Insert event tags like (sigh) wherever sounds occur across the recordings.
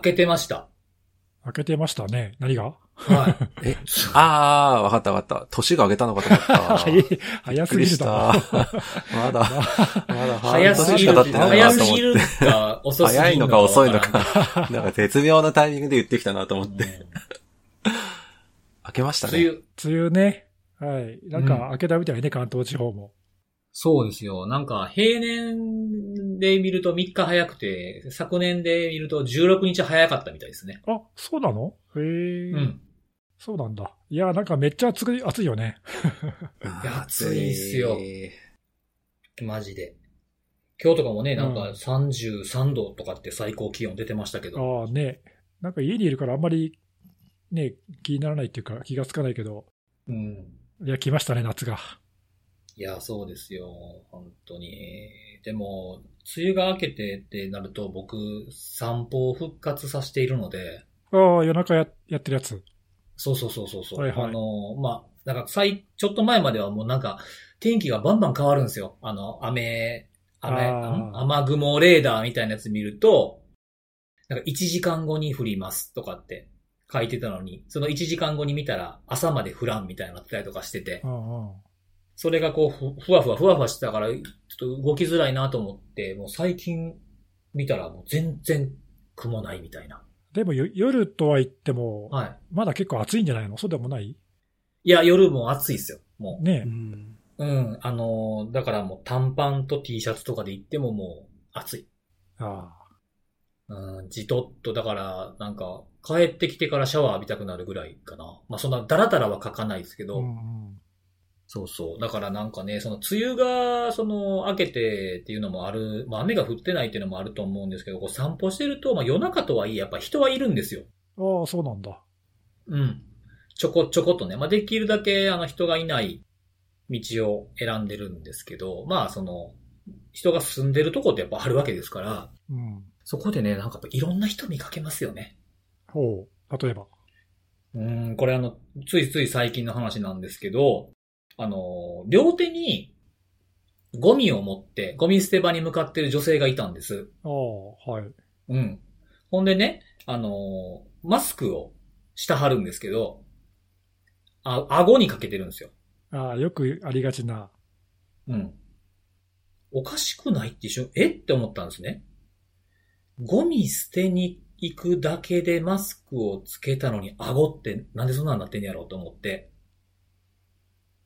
開けてました。開けてましたね。何が？はい。え、あー、わかったわかった。年が明けたのかと思った。(laughs) 早い、早すぎるだろ。びっくりしたまだ、(laughs) まだ早すぎる、早すぎるか、遅すぎる早いのか遅いのか。なんか絶妙なタイミングで言ってきたなと思って。うん (laughs) 開けましたね。梅雨、梅雨ね。はい。なんか開けたみたいね、関東地方も。そうですよ。なんか、平年で見ると3日早くて、昨年で見ると16日早かったみたいですね。あ、そうなの？へえ、うん。そうなんだ。いや、なんかめっちゃ暑い、暑いよね。いや暑いっすよマジで。今日とかもね、なんかうん33度とかって最高気温出てましたけど。ああね。なんか家にいるからあんまり、ね、気にならないっていうか気がつかないけど、うん。いや、来ましたね、夏が。いや、そうですよ。本当に。でも、梅雨が明けてってなると、僕、散歩を復活させているので、ああ、夜中ややってるやつ。そうそうそうそうそう。はいはいあの、まあ、なんか、最、ちょっと前まではもうなんか、天気がバンバン変わるんですよ。あの、雨、雨、雨雲レーダーみたいなやつ見ると、なんか1時間後に降りますとかって書いてたのに、その1時間後に見たら朝まで降らんみたいなのなってたりとかしててう、んうん。それがこうふ、ふわふわふわふわしてたから、ちょっと動きづらいなと思って、もう最近見たらもう全然雲ないみたいな。でもよ夜とは言っても、はい。まだ結構暑いんじゃないの？そうでもない？いや、夜も暑いっすよ。もう。ねうんうん。あのーだからもう短パンと T シャツとかで行ってももう暑い。あうん、じとっと、だから、なんか、帰ってきてからシャワー浴びたくなるぐらいかな。まあ、そんなダラダラは書かないですけあ。ど、うんうん。そうそう。だからなんかね、その梅雨が、その、明けてっていうのもある、まあ、雨が降ってないっていうのもあると思うんですけど、こう散歩してると、まあ、夜中とはいえ、やっぱ人はいるんですよ。ああ、そうなんだ。うん。ちょこちょこっとね。まあ、できるだけ、あの、人がいない道を選んでるんですけど、まあ、その、人が住んでるとこってやっぱあるわけですから、うん。そこでね、なんかいろんな人見かけますよね。ほう。例えば。うん、これあの、ついつい最近の話なんですけど、あの、両手にゴミを持って、ゴミ捨て場に向かってる女性がいたんです。ああ、はい。うん。ほんでね、あの、マスクをしたはるんですけど、あ、顎にかけてるんですよ。ああ、よくありがちな。うん。おかしくないって一瞬、え？って思ったんですね。ゴミ捨てに行くだけでマスクをつけたのに顎ってなんでそんなんなってんやろうと思って。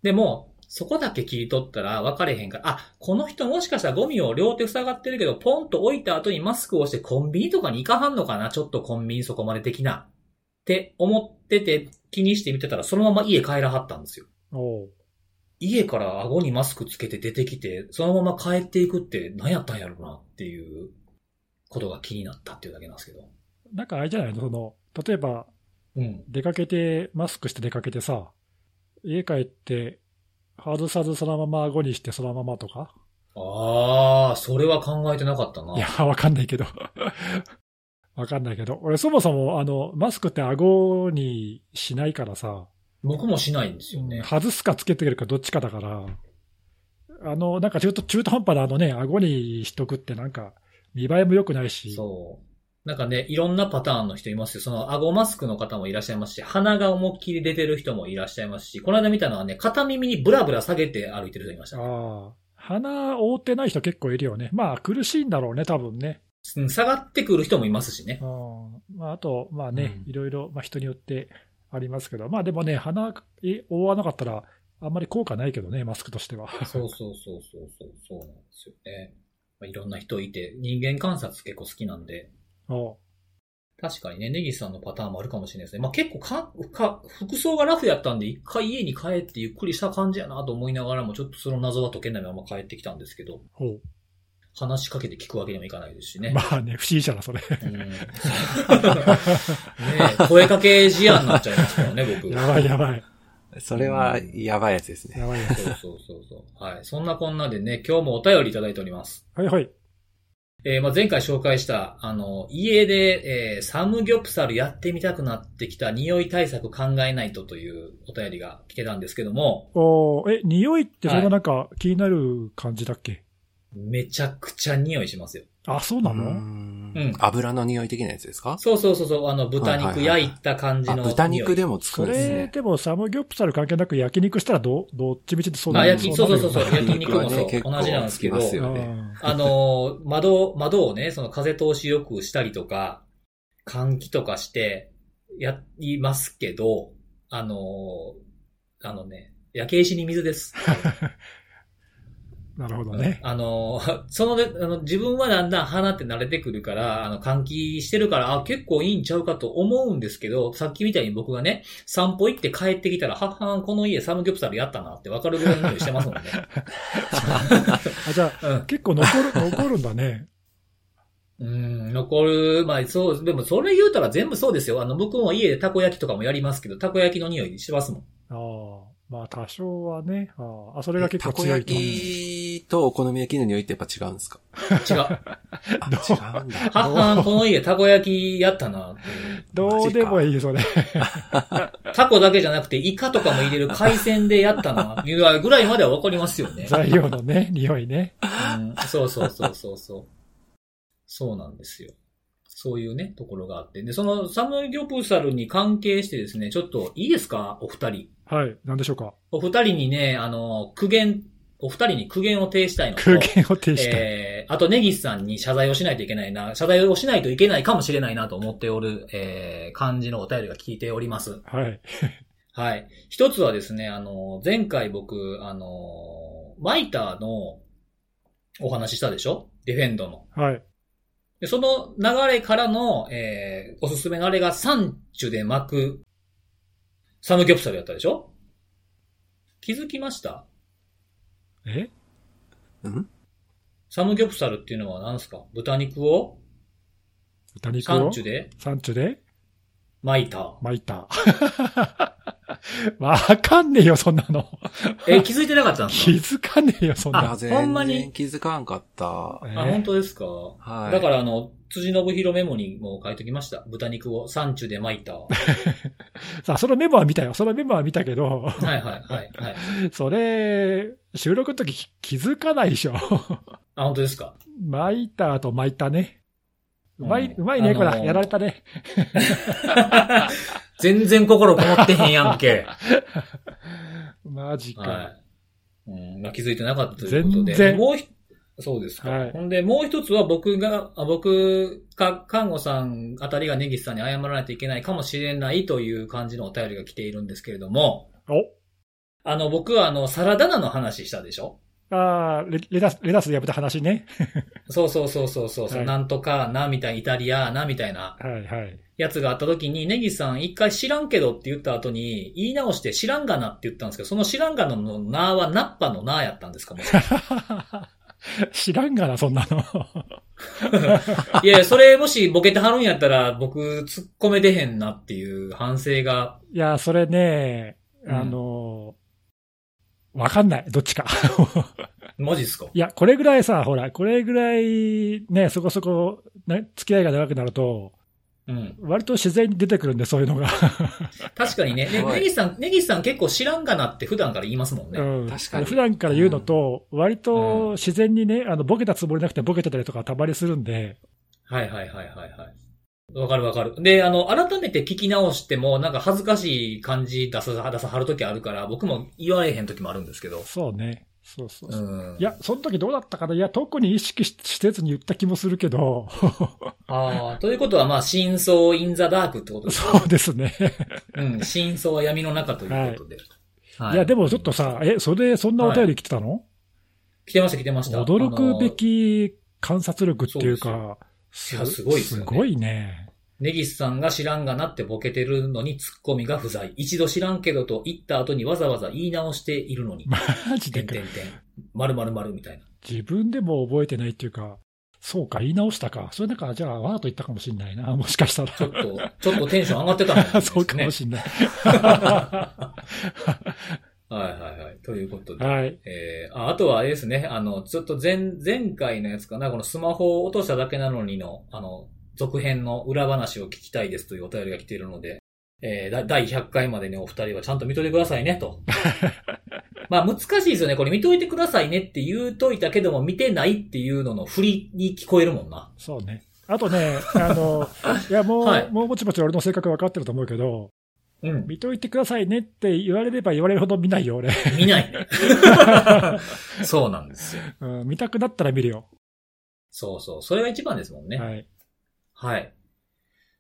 でも、そこだけ切り取ったら分かれへんから、あ、この人もしかしたらゴミを両手塞がってるけど、ポンと置いた後にマスクをしてコンビニとかに行かはんのかなちょっとコンビニそこまで的な。って思ってて気にして見てたら、そのまま家帰らはったんですよ。家から顎にマスクつけて出てきて、そのまま帰っていくって何やったんやろうなっていうことが気になったっていうだけなんですけど。なんかあれじゃないの？その、例えば、うん。出かけて、マスクして出かけてさ、家帰って、外さずそのまま顎にしてそのままとか？ああ、それは考えてなかったな。いや、わかんないけど。(laughs) わかんないけど。俺そもそも、あの、マスクって顎にしないからさ、僕もしないんですよね。外すかつけてるかどっちかだから、あの、なんか中途、中途半端なあのね、顎にしとくってなんか、見栄えも良くないし。そう。なんかね、いろんなパターンの人いますよ。その、顎マスクの方もいらっしゃいますし、鼻が思いっきり出てる人もいらっしゃいますし、この間見たのはね、片耳にブラブラ下げて歩いてる人いましたね。ああ。鼻覆ってない人結構いるよね。まあ苦しいんだろうね、多分ね。うん下がってくる人もいますしね。うん。まああと、まあね、うんいろいろ、まあ人によってありますけど、まあでもね、鼻覆わなかったら、あんまり効果ないけどね、マスクとしては。そうそうそうそうそう、そうなんですよね。まあ、いろんな人いて、人間観察結構好きなんで、確かにね、ネギさんのパターンもあるかもしれないですね。まあ結構か、か、服装がラフやったんで、一回家に帰ってゆっくりした感じやなと思いながらも、ちょっとその謎は解けないまま帰ってきたんですけど、ほう。話しかけて聞くわけにもいかないですしね。まあね、不思議じゃな、それ。うん (laughs) ねえ声かけ事案になっちゃいますからね、僕。やばいやばい。それは、やばいやつですね。やばいやつ。そうそうそうそう。はい。そんなこんなでね、今日もお便りいただいております。はいはい。えーまあ、前回紹介した、あの、家で、えーサムギョプサルやってみたくなってきた匂い対策考えないとというお便りが来てたんですけども、おーえ、匂いってそんななんか気になる感じだっけ、めちゃくちゃ匂いしますよ。あ、そうなの？うん。油の匂い的なやつですか？そうそうそうそう、あの、豚肉焼いた感じあの。豚肉でもつそれ、くんですね。でもサムギョプサル関係なく焼肉したらど、どっちみちでそうあ焼きそうそうそうそう。ね焼肉もそうはね同じなんですけど。ね。あの、窓、窓をね、その風通しよくしたりとか、換気とかして、やりますけど、あの、あのね、焼け石に水です。(laughs) なるほどね。あの、(laughs) そのね、あの、自分はだんだん鼻って慣れてくるから、あの、換気してるから、あ、結構いいんちゃうかと思うんですけど、さっきみたいに僕がね、散歩行って帰ってきたら、はっはん、この家サムギョプサルやったなってわかるぐらいの匂いしてますもんね。(laughs) あ、じゃあ、(laughs) うん。結構残る、残るんだね。うん、残る、まあそう、でもそれ言うたら全部そうですよ。あの、僕も家でたこ焼きとかもやりますけど、たこ焼きの匂いしますもん。ああ、まあ多少はね。あーあ、それが結たこ焼構強いと。きとお好み焼きの匂いってやっぱ違うんですか？違う。(laughs) あ、違うんだ。はっはん、この家たこ焼きやったな。どうでもいい、それ。(laughs) タコだけじゃなくて、イカとかも入れる海鮮でやったな (laughs) ぐらいまではわかりますよね。材料のね、匂いね。うん、そうそうそうそうそう。そうなんですよ。そういうね、ところがあって。で、そのサムギョプサルに関係してですね、ちょっといいですか？お二人。はい。なんでしょうか？お二人にね、あの、苦言、お二人に苦言を呈したいのと、空言を呈した。えー、あと、ネギスさんに謝罪をしないといけないな、謝罪をしないといけないかもしれないなと思っておる、えー、感じのお便りが聞いております。はい。はい。一つはですね、あの、前回僕、あの、マイターのお話ししたでしょ？ディフェンドの。はい。でその流れからの、えー、おすすめのあれがサンチュで巻くサムギョプサルやったでしょ？気づきました？え？うん？サムギョプサルっていうのは何ですか？豚肉を？豚肉サンを？チュで？サンチュで？巻いた。巻いた。(laughs) わかんねえよ、そんなの。え、気づいてなかったんです気かづかねえよ、そんあな。全ほんまに？然気づかんかった。えあ、本当ですか？はい。だからあの、辻信弘メモにも書いときました。豚肉をサンチュで巻いた。は (laughs) さあ、そのメモは見たよ。そのメモは見たけど、いはいはいはい。(laughs) それ、収録の時気気づかないでしょ。あ、本当ですか？巻いた後巻いたね。うまい、うまいね、こら。あのーやられたね。(laughs) 全然心こもってへんやんけ。(laughs) マジか。はい。うん、まあ、気づいてなかったということで。全然もうひ、そうですか。はいほんで、もう一つは僕が、あ僕か、看護さんあたりがネギスさんに謝らないといけないかもしれないという感じのお便りが来ているんですけれども、おあの、僕はあの、サラダ菜の話したでしょ？ああ、レレタス、レタスでやめた話ね。(laughs) そうそうそうそうそう、はいなんとかな、みたいな、イタリアな、みたいなはいはい。やつがあった時に、ネギさん一回知らんけどって言った後に、言い直して知らんがなって言ったんですけど、その知らんがなのなはナッパのなやったんですか (laughs) 知らんがな、そんなの。(laughs) いやそれもしボケてはるんやったら、僕突っ込めてへんなっていう反省が、いや、それね、うんあの、わかんない。どっちか。(laughs) マジっすか？いや、これぐらいさ、ほら、これぐらいね、そこそこ、ね、付き合いが長くなると、うん。割と自然に出てくるんで、そういうのが。(laughs) 確かにね、ねはいネギさん、ネギさん結構知らんがなって普段から言いますもんね。うん確かに普段から言うのと、割うんと自然にね、あの、ボケたつもりなくてボケてたりとかたまにするんで、はいはいはいはいはい。わかるわかる。で、あの、改めて聞き直しても、なんか恥ずかしい感じ出さ、出さはるときあるから、僕も言われへんときもあるんですけど。そうね。そうそうそう。うん。いや、その時どうだったかな？いや、特に意識しせずに言った気もするけど、ああ、ということは、まあ、真相インザダークってことですそうですね。うん、真相は闇の中ということで。はいや、でもちょっとさ、え、それでそんなお便り来てたの、来てました来てました。驚くべ。き観察力っていうか、いやすごいですよねすごいね。ネギスさんが知らんがなってボケてるのにツッコミが不在。一度知らんけどと言った後にわざわざ言い直しているのに。(laughs) マジでかてんてんてん。まるまるまるみたいな。自分でも覚えてないっていうか、そうか、言い直したか。それなんか、じゃあ、わーと言ったかもしんないな。もしかしたら。ちょっと、ちょっとテンション上がってたんですね。(laughs) そうかもしんない。(laughs) はいはいはい。ということで。はい。えー、ああとはあれですね、あの、ちょっと前、前回のやつかな、このスマホを落としただけなのにの、あの、続編の裏話を聞きたいですというお便りが来ているので、えー、だ第100回までにお二人はちゃんと見といてくださいね、と。(laughs) まあ難しいですよね。これ見といてくださいねって言うといたけども、見てないっていうのの振りに聞こえるもんな。そうね。あとね、あの、(laughs) いや、もう、はいもうもちもち俺の性格分かってると思うけど、うん。見といてくださいねって言われれば言われるほど見ないよ、俺。見ないね。(laughs) そうなんですよ。うん、見たくなったら見るよ。そうそう。それが一番ですもんね。はい。はい。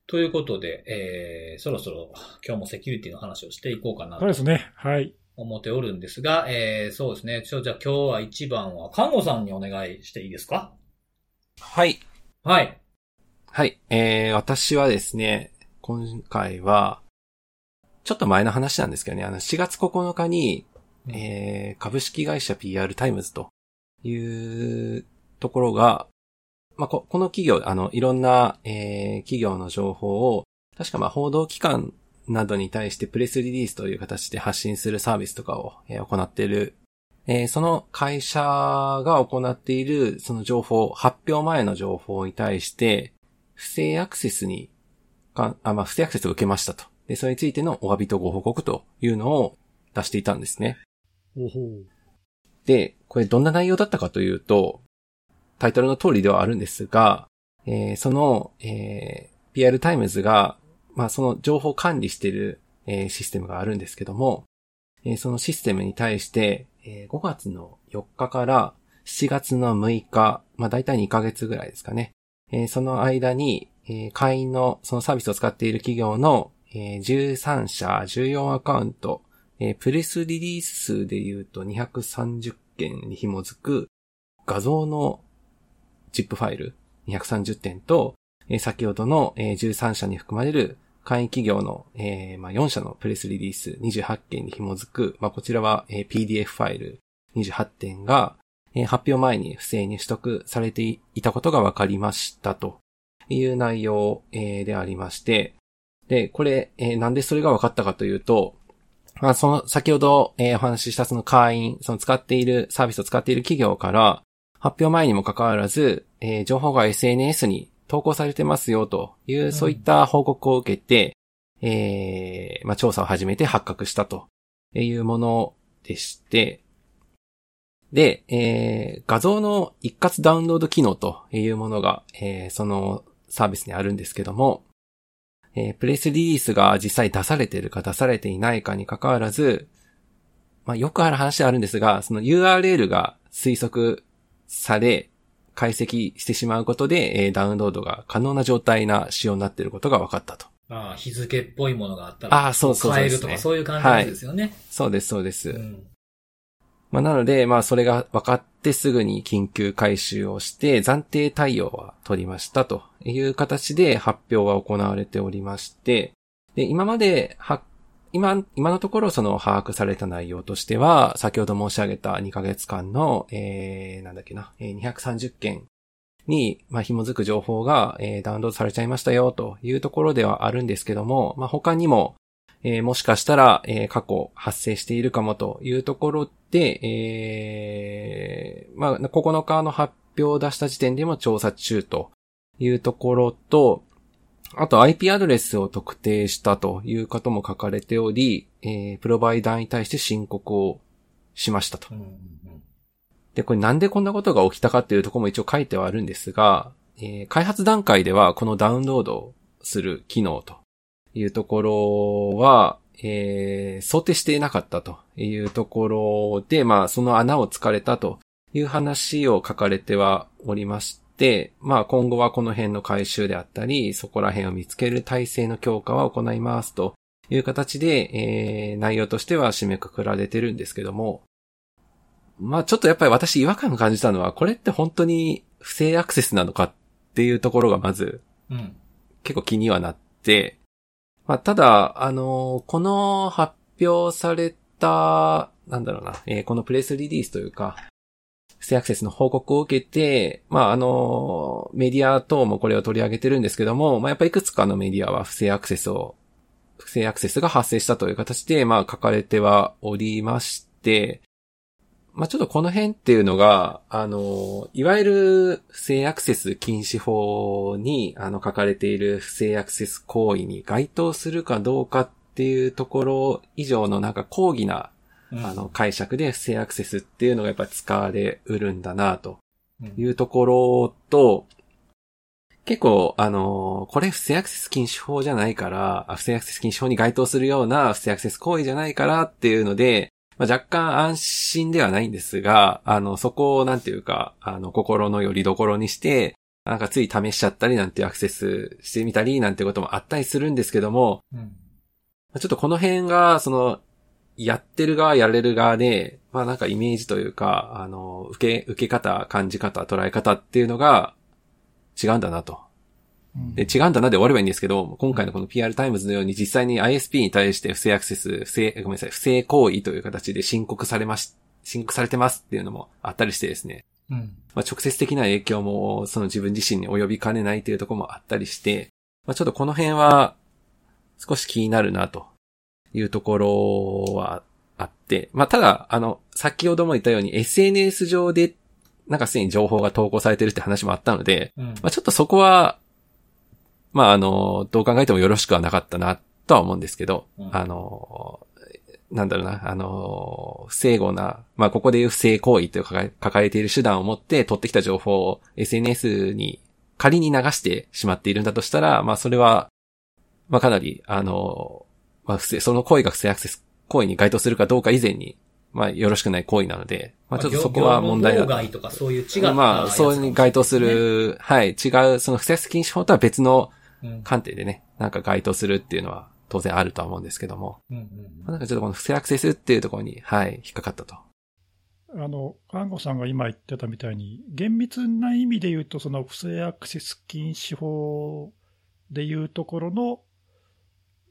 ということで、えー、そろそろ今日もセキュリティの話をしていこうかなとそうですね。はい。思っておるんですが、えー、そうですね。ちょ、じゃあ今日は一番は、看護さんにお願いしていいですか？はい。はい。はい。えー、私はですね、今回は、ちょっと前の話なんですけどね、あの、4月9日に、うん。えー、株式会社 PR タイムズというところが、まあ、ここの企業、あの、いろんな、えー、企業の情報を、確かまあ、報道機関などに対してプレスリリースという形で発信するサービスとかを、えー行っている、えーその会社が行っている、その情報、発表前の情報に対して、不正アクセスに、かあ、まあ、不正アクセスを受けましたと。で、それについてのお詫びとご報告というのを出していたんですね。で、これどんな内容だったかというと、タイトルの通りではあるんですが、えーその、えー PR タイムズが、まあその情報を管理している、えーシステムがあるんですけども、えーそのシステムに対して、えー5月の4日から7月の6日、まあ大体2ヶ月ぐらいですかね。えーその間に、えー会員のそのサービスを使っている企業の、えー13社、14アカウント、えープレスリリース数で言うと230件に紐づく画像の ZIP ファイル230点と、えー先ほどの、えー13社に含まれる会員企業の、えーまあ、4社のプレスリリース28件に紐づく、まあ、こちらは、えー PDF ファイル28点が、えー発表前に不正に取得されていたことが分かりましたという内容、えーでありまして、で、これ、えーなんでそれが分かったかというと、まあ、その、先ほど、えーお話ししたその会員、その使っている、サービスを使っている企業から、発表前にもかかわらず、えー情報が SNS に投稿されてますよという、ん。そういった報告を受けて、えーまあ、調査を始めて発覚したというものでして、で、えー画像の一括ダウンロード機能というものが、えーそのサービスにあるんですけども、えープレスリリースが実際出されているか出されていないかに関わらず、まあ、よくある話ではあるんですが、その URL が推測され、解析してしまうことで、えーダウンロードが可能な状態な仕様になっていることが分かったと。ああ、日付っぽいものがあったら、ああそうそうそう変えるとかそういう感じですよね。そうです、そうです。うん。まあ、なので、まあ、それが分かってすぐに緊急回収をして、暫定対応は取りましたという形で発表は行われておりまして、で、今まで、は、今、今のところその把握された内容としては、先ほど申し上げた2ヶ月間の、えー、なんだっけな、230件に、まあ、紐づく情報が、えーダウンロードされちゃいましたよというところではあるんですけども、まあ、他にも、えーもしかしたら、えー過去発生しているかもというところで、えーまあ、9日の発表を出した時点でも調査中というところと、あと IP アドレスを特定したということも書かれており、えープロバイダーに対して申告をしましたと。で、これなんでこんなことが起きたかっていうところも一応書いてはあるんですが、えー開発段階ではこのダウンロードをする機能というところは、えー想定していなかったというところで、まあその穴を突かれたという話を書かれてはおりまして、まあ今後はこの辺の回収であったり、そこら辺を見つける体制の強化は行いますという形で、えー内容としては締めくくられてるんですけども、まあちょっとやっぱり私違和感を感じたのは、これって本当に不正アクセスなのかっていうところがまずうん。結構気にはなって、まあただ、あのこの発表された、なんだろうな、えーこのプレスリリースというか、不正アクセスの報告を受けて、まああのメディア等もこれを取り上げてるんですけども、まあやっぱいくつかのメディアは不正アクセスを、不正アクセスが発生したという形で、まあ書かれてはおりまして、まあちょっとこの辺っていうのが、あの、いわゆる不正アクセス禁止法に、あの、書かれている不正アクセス行為に該当するかどうかっていうところ以上のなんか抗議なうん。あの、解釈で不正アクセスっていうのがやっぱ使われうるんだなと。うん。いうところと、結構、あのこれ不正アクセス禁止法じゃないから、あ不正アクセス禁止法に該当するような不正アクセス行為じゃないからっていうので、まあ、若干安心ではないんですが、あの、そこをなんていうか、あの、心の拠り所にして、なんかつい試しちゃったりなんてアクセスしてみたりなんてこともあったりするんですけども、うん。まあちょっとこの辺が、その、やってる側、やれる側で、まあなんかイメージというか、あの、受け、受け方、感じ方、捉え方っていうのが違うんだなと。うんで、違うんだなで終わればいいんですけど、今回のこの PR タイムズのように実際に ISP に対して不正アクセス、不正、ごめんなさい、不正行為という形で申告されまし、申告されてますっていうのもあったりしてですね。うん。まあ、直接的な影響も、その自分自身に及びかねないというところもあったりして、まあ、ちょっとこの辺は、少し気になるな、というところはあって、まあ、ただ、あの、先ほども言ったように SNS 上で、なんかすでに情報が投稿されてるって話もあったので、うん。まあ、ちょっとそこは、まあ、あの、どう考えてもよろしくはなかったな、とは思うんですけど、うんあの、なんだろうな、あの、不整合な、まあ、ここでいう不正行為という抱えている手段を持って取ってきた情報を SNS に仮に流してしまっているんだとしたら、まあ、それは、まあ、かなり、あの、まあ、不正、その行為が不正アクセス行為に該当するかどうか以前に、まあ、よろしくない行為なので、まあ、ちょっとそこは問題だ業務妨害とかそういう違ったまあ、そうに該当する、はい、違う、その不正アクセス禁止法とは別のうん。観点でね、なんか該当するっていうのは当然あるとは思うんですけども、うん。まあなんかちょっとこの不正アクセスっていうところに、はい、引っかかったと。あの、看護さんが今言ってたみたいに、厳密な意味で言うと、その不正アクセス禁止法でいうところの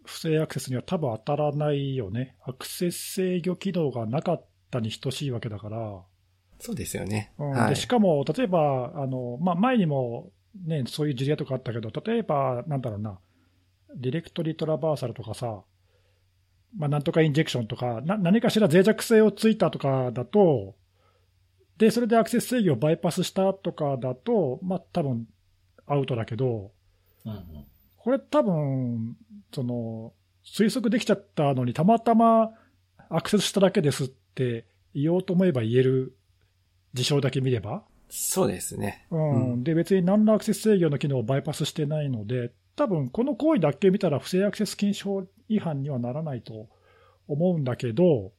不正アクセスには多分当たらないよね。アクセス制御機能がなかったに等しいわけだから。そうですよね。うんはいでし。かも、例えば、あのまあ、前にも、ね、そういう事例とかあったけど、例えば、なんだろうな、ディレクトリトラバーサルとかさ、まあ、なんとかインジェクションとかな、何かしら脆弱性をついたとかだと、で、それでアクセス制御をバイパスしたとかだと、まあ、多分アウトだけど、うんうん。これ多分、その、推測できちゃったのに、たまたまアクセスしただけですって言おうと思えば言える事象だけ見れば、そうですね。うんうんで別に何らアクセス制御の機能をバイパスしてないので、多分この行為だけ見たら不正アクセス禁止法違反にはならないと思うんだけど、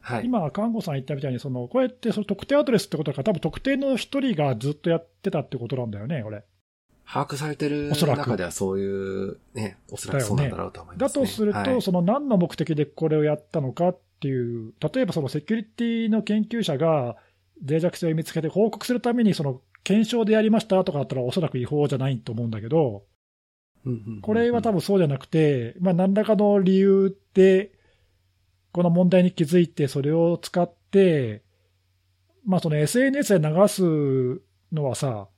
はい。今、看護さん言ったみたいに、そのこうやってその特定アドレスってことだから、多分特定の一人がずっとやってたってことなんだよね、これ。把握されてるおそらく中ではそういう、ね、おそらくそうなんだろうと思います、ね。だとすると、はいその何の目的でこれをやったのかっていう、例えばそのセキュリティの研究者が脆弱性を見つけて報告するために、その検証でやりましたとかだったら、おそらく違法じゃないと思うんだけど、これは多分そうじゃなくて、まあ、何らかの理由で、この問題に気づいて、それを使って、まあ、その SNS で流すのはさ、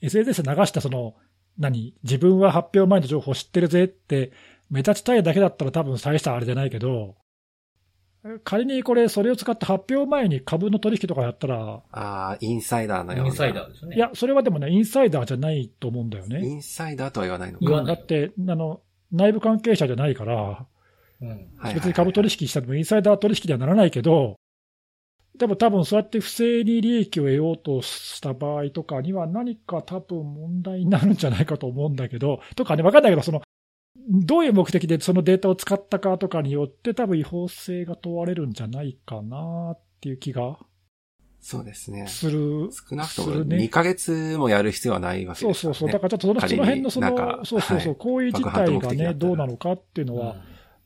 SNS で流したその、何、自分は発表前の情報を知ってるぜって、目立ちたいだけだったら多分大したあれじゃないけど、仮にこれ、それを使って発表前に株の取引とかやったら、ああ、インサイダーのような。インサイダーですよね。いや、それはでもね、インサイダーじゃないと思うんだよね。インサイダーとは言わないのか。言わないだって、あの、内部関係者じゃないから、うん。別に株取引したってもインサイダー取引にはならないけど、でも多分そうやって不正に利益を得ようとした場合とかには何か多分問題になるんじゃないかと思うんだけど、とかね、わかんないけど、その、どういう目的でそのデータを使ったかとかによって多分違法性が問われるんじゃないかなっていう気がそうですね。する。少なくともするね2ヶ月もやる必要はないわけですね。そうそうそう。だからちょっとその辺のその、そうそうそう、はい行為自体がね、どうなのかっていうのは、うん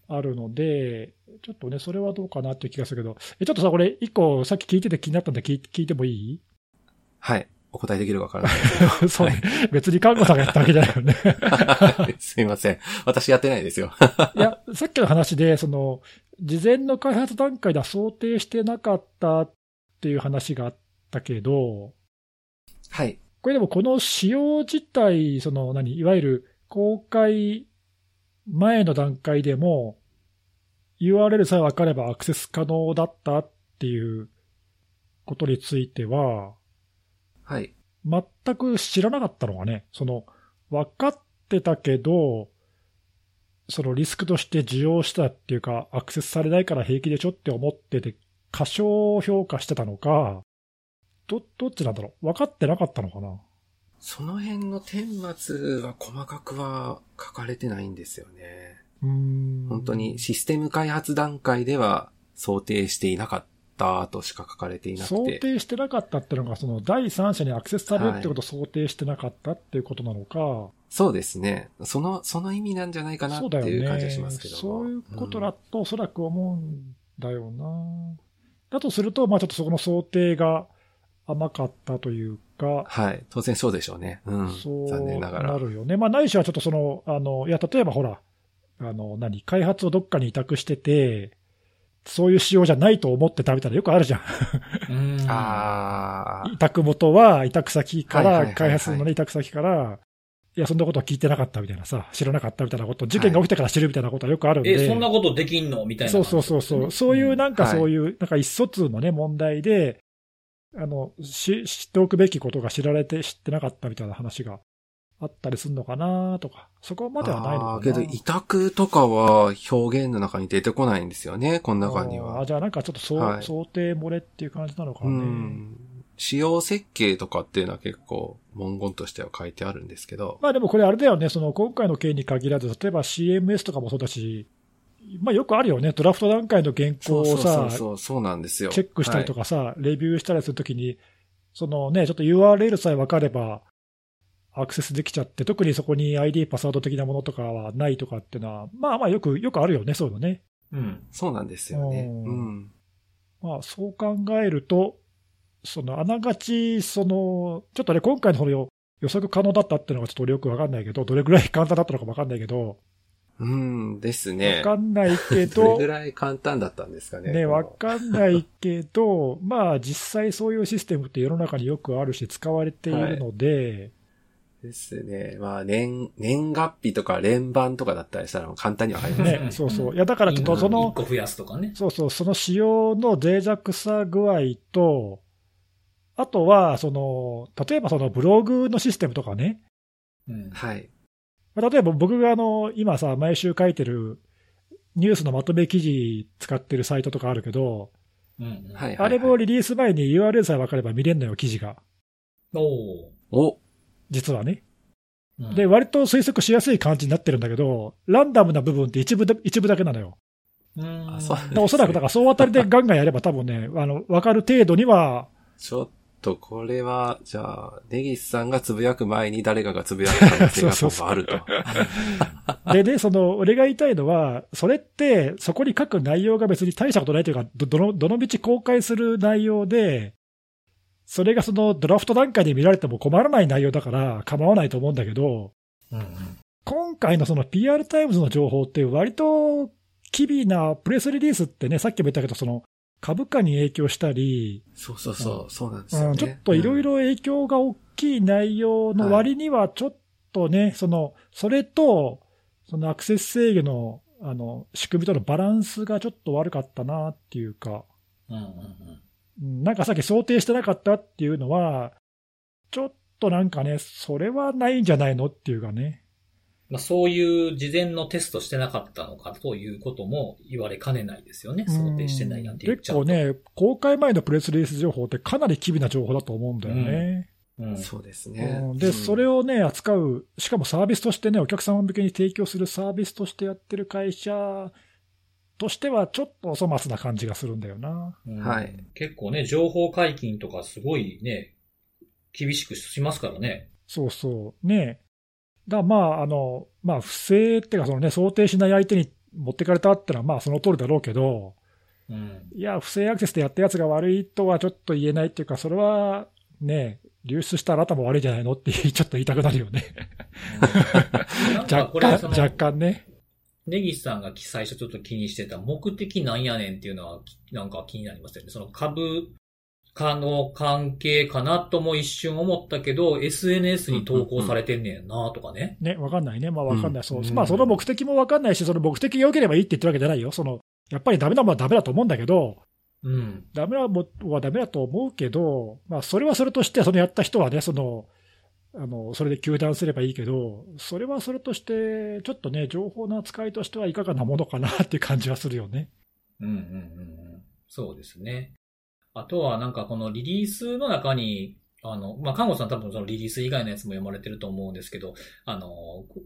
あるので、ちょっとね、それはどうかなっていう気がするけど、えちょっとさ、これ、一個さっき聞いてて気になったんで聞いてもいい？はい。お答えできるかわからない。(laughs) そうね、別に看護さんがやったわけじゃないよね。(laughs) すいません。私やってないですよ。いや、さっきの話で、その、事前の開発段階では想定してなかったっていう話があったけど、はい。これでもこの仕様自体、その何、いわゆる公開前の段階でも、URL さえ分かればアクセス可能だったっていうことについては、はい。全く知らなかったのがね、その、分かってたけど、そのリスクとして受容したっていうか、アクセスされないから平気でしょって思ってて、過小評価してたのか、ど、どっちなんだろう？分かってなかったのかな？その辺の顛末は細かくは書かれてないんですよね。うーん。本当にシステム開発段階では想定していなかったとしか書かれていなく想て。定してなかったっていうのが、その第三者にアクセスされるってことを想定してなかったっていうことなのか、そうですね。その、その意味なんじゃないかなっていう感じはねしますけども。そういうことだんと、おそらく思うんだよな。だとすると、まあちょっとそこの想定が甘かったというか、はい。当然そうでしょうね。うん。そう残念ながら。なるよね。まあないしはちょっとその、あの、いや、例えばほら、あの、何、開発をどっかに委託してて、そういう仕様じゃないと思ってたみたいなよくあるじゃん。うん。ああ。委託元は委託先から、はいはいはいはい開発のね、委託先から、いや、そんなことは聞いてなかったみたいなさ、知らなかったみたいなこと、事件が起きてから知るみたいなことはよくあるんで。え、そんなことできんのみたいなそうそうそうそう。そういうなんかはいそういう、なんか意思疎通のね、問題で、あの、し知っておくべきことが知られて知ってなかったみたいな話があったりするのかなとか、そこまではないのかなけど、委託とかは表現の中に出てこないんですよね、この中にあは。じゃあなんかちょっとそう、はい想定漏れっていう感じなのかうね。ん。仕様設計とかっていうのは結構文言としては書いてあるんですけど。まあでもこれあれだよね、その今回の件に限らず、例えば CMS とかもそうだし、まあよくあるよね、ドラフト段階の原稿そうそうそをさう、そう、そうなんですよ。チェックしたりとか。かさ、レビューしたりするときに、そのね、ちょっと URL さえ分かれば、アクセスできちゃって、特にそこに ID、パスワード的なものとかはないとかっていうのは、まあまあよく、よくあるよね、そういうのね。うん。そうなんですよね。うんうん。まあそう考えると、そのあながち、その、ちょっとね、今回のこの予測可能だったっていうのがちょっと俺よく分かんないけど、どれぐらい簡単だったのか分かんないけど、うんですね分。かんないけど (laughs) れどぐ、らい簡単だったんですかね。ね、わかんないけど、(laughs) まあ実際そういうシステムって世の中によくあるし使われているので、ですね。まあ、年、年月日とか連番とかだったりしたら簡単にわかりますよね、そうそう。いやだからちょっとそ一の、個増やすとかね。そうそう、その仕様の脆弱さ具合と、あとは、その、例えばそのブログのシステムとかね、うん。はい。まあ例えば僕があの、今さ、毎週書いてるニュースのまとめ記事使ってるサイトとかあるけど、うんうん。はい。あれもリリース前に URL さえ分かれば見れるのよ、記事が。おーお、実はね。うんで、割と推測しやすい感じになってるんだけど、ランダムな部分って一部だ一部だけなのよ。うんおそらく、だから総当たりでガンガンやれば多分ね、あの、分かる程度には、ちょっとこれは、じゃあ、ネギシさんがつぶやく前に誰かがつぶやく可能性がそうそあると。(laughs) でね、その、俺が言いたいのは、それって、そこに書く内容が別に大したことないというか、ど、どの、どの道公開する内容で、それがそのドラフト段階で見られても困らない内容だから構わないと思うんだけど、うんうん。今回のその PR タイムズの情報って割と機微なプレスリリースってね、さっきも言ったけど、その株価に影響したり、そうそうそう、そうなんですよね。うんちょっといろいろ影響が大きい内容の割には、ちょっとね、その、それと、そのアクセス制御の、あの、仕組みとのバランスがちょっと悪かったなっていうか、うんうんうんうんなんかさっき想定してなかったっていうのは、ちょっとなんかね、それはないんじゃないのっていうかね。まあ、そういう事前のテストしてなかったのかということも言われかねないですよね。想定してないなんて言っちゃうと。結構ね、公開前のプレスリリース情報ってかなり機微な情報だと思うんだよね。うん。そうですねうん。で、それを、をね、扱う、しかもサービスとしてね、お客様向けに提供するサービスとしてやってる会社としては、ちょっとお粗末な感じがするんだよな。うんはい結構ね、情報解禁とかすごいね、厳しくしますからね。そうそう。ね。だからまあ、あの、まあ、不正っていうか、そのね、想定しない相手に持ってかれたってのは、まあ、その通りだろうけど、うん。いや、不正アクセスでやったやつが悪いとはちょっと言えないっていうか、それはね、流出したあなたも悪いんじゃないのってちょっと言いたくなるよね。(laughs) 若干、若干ね。ネギスさんが最初ちょっと気にしてた目的なんやねんっていうのはきなんか気になりますよね。その株価の関係かなとも一瞬思ったけど、SNS に投稿されてんねんなとかね。ね、わかんないね。まあわかんない。うんそう。うんまあその目的もわかんないし、その目的が良ければいいって言ってるわけじゃないよ。その、やっぱりダメなものはダメだと思うんだけど、うん。ダメなものはダメだと思うけど、まあそれはそれとして、そのやった人はね、その、あの、それで糾弾すればいいけど、それはそれとして、ちょっとね、情報の扱いとしてはいかがなものかなっていう感じはするよね。うんうんうんうん。そうですね。あとはなんかこのリリースの中に、あの、まあ、看護さん多分そのリリース以外のやつも読まれてると思うんですけど、あの、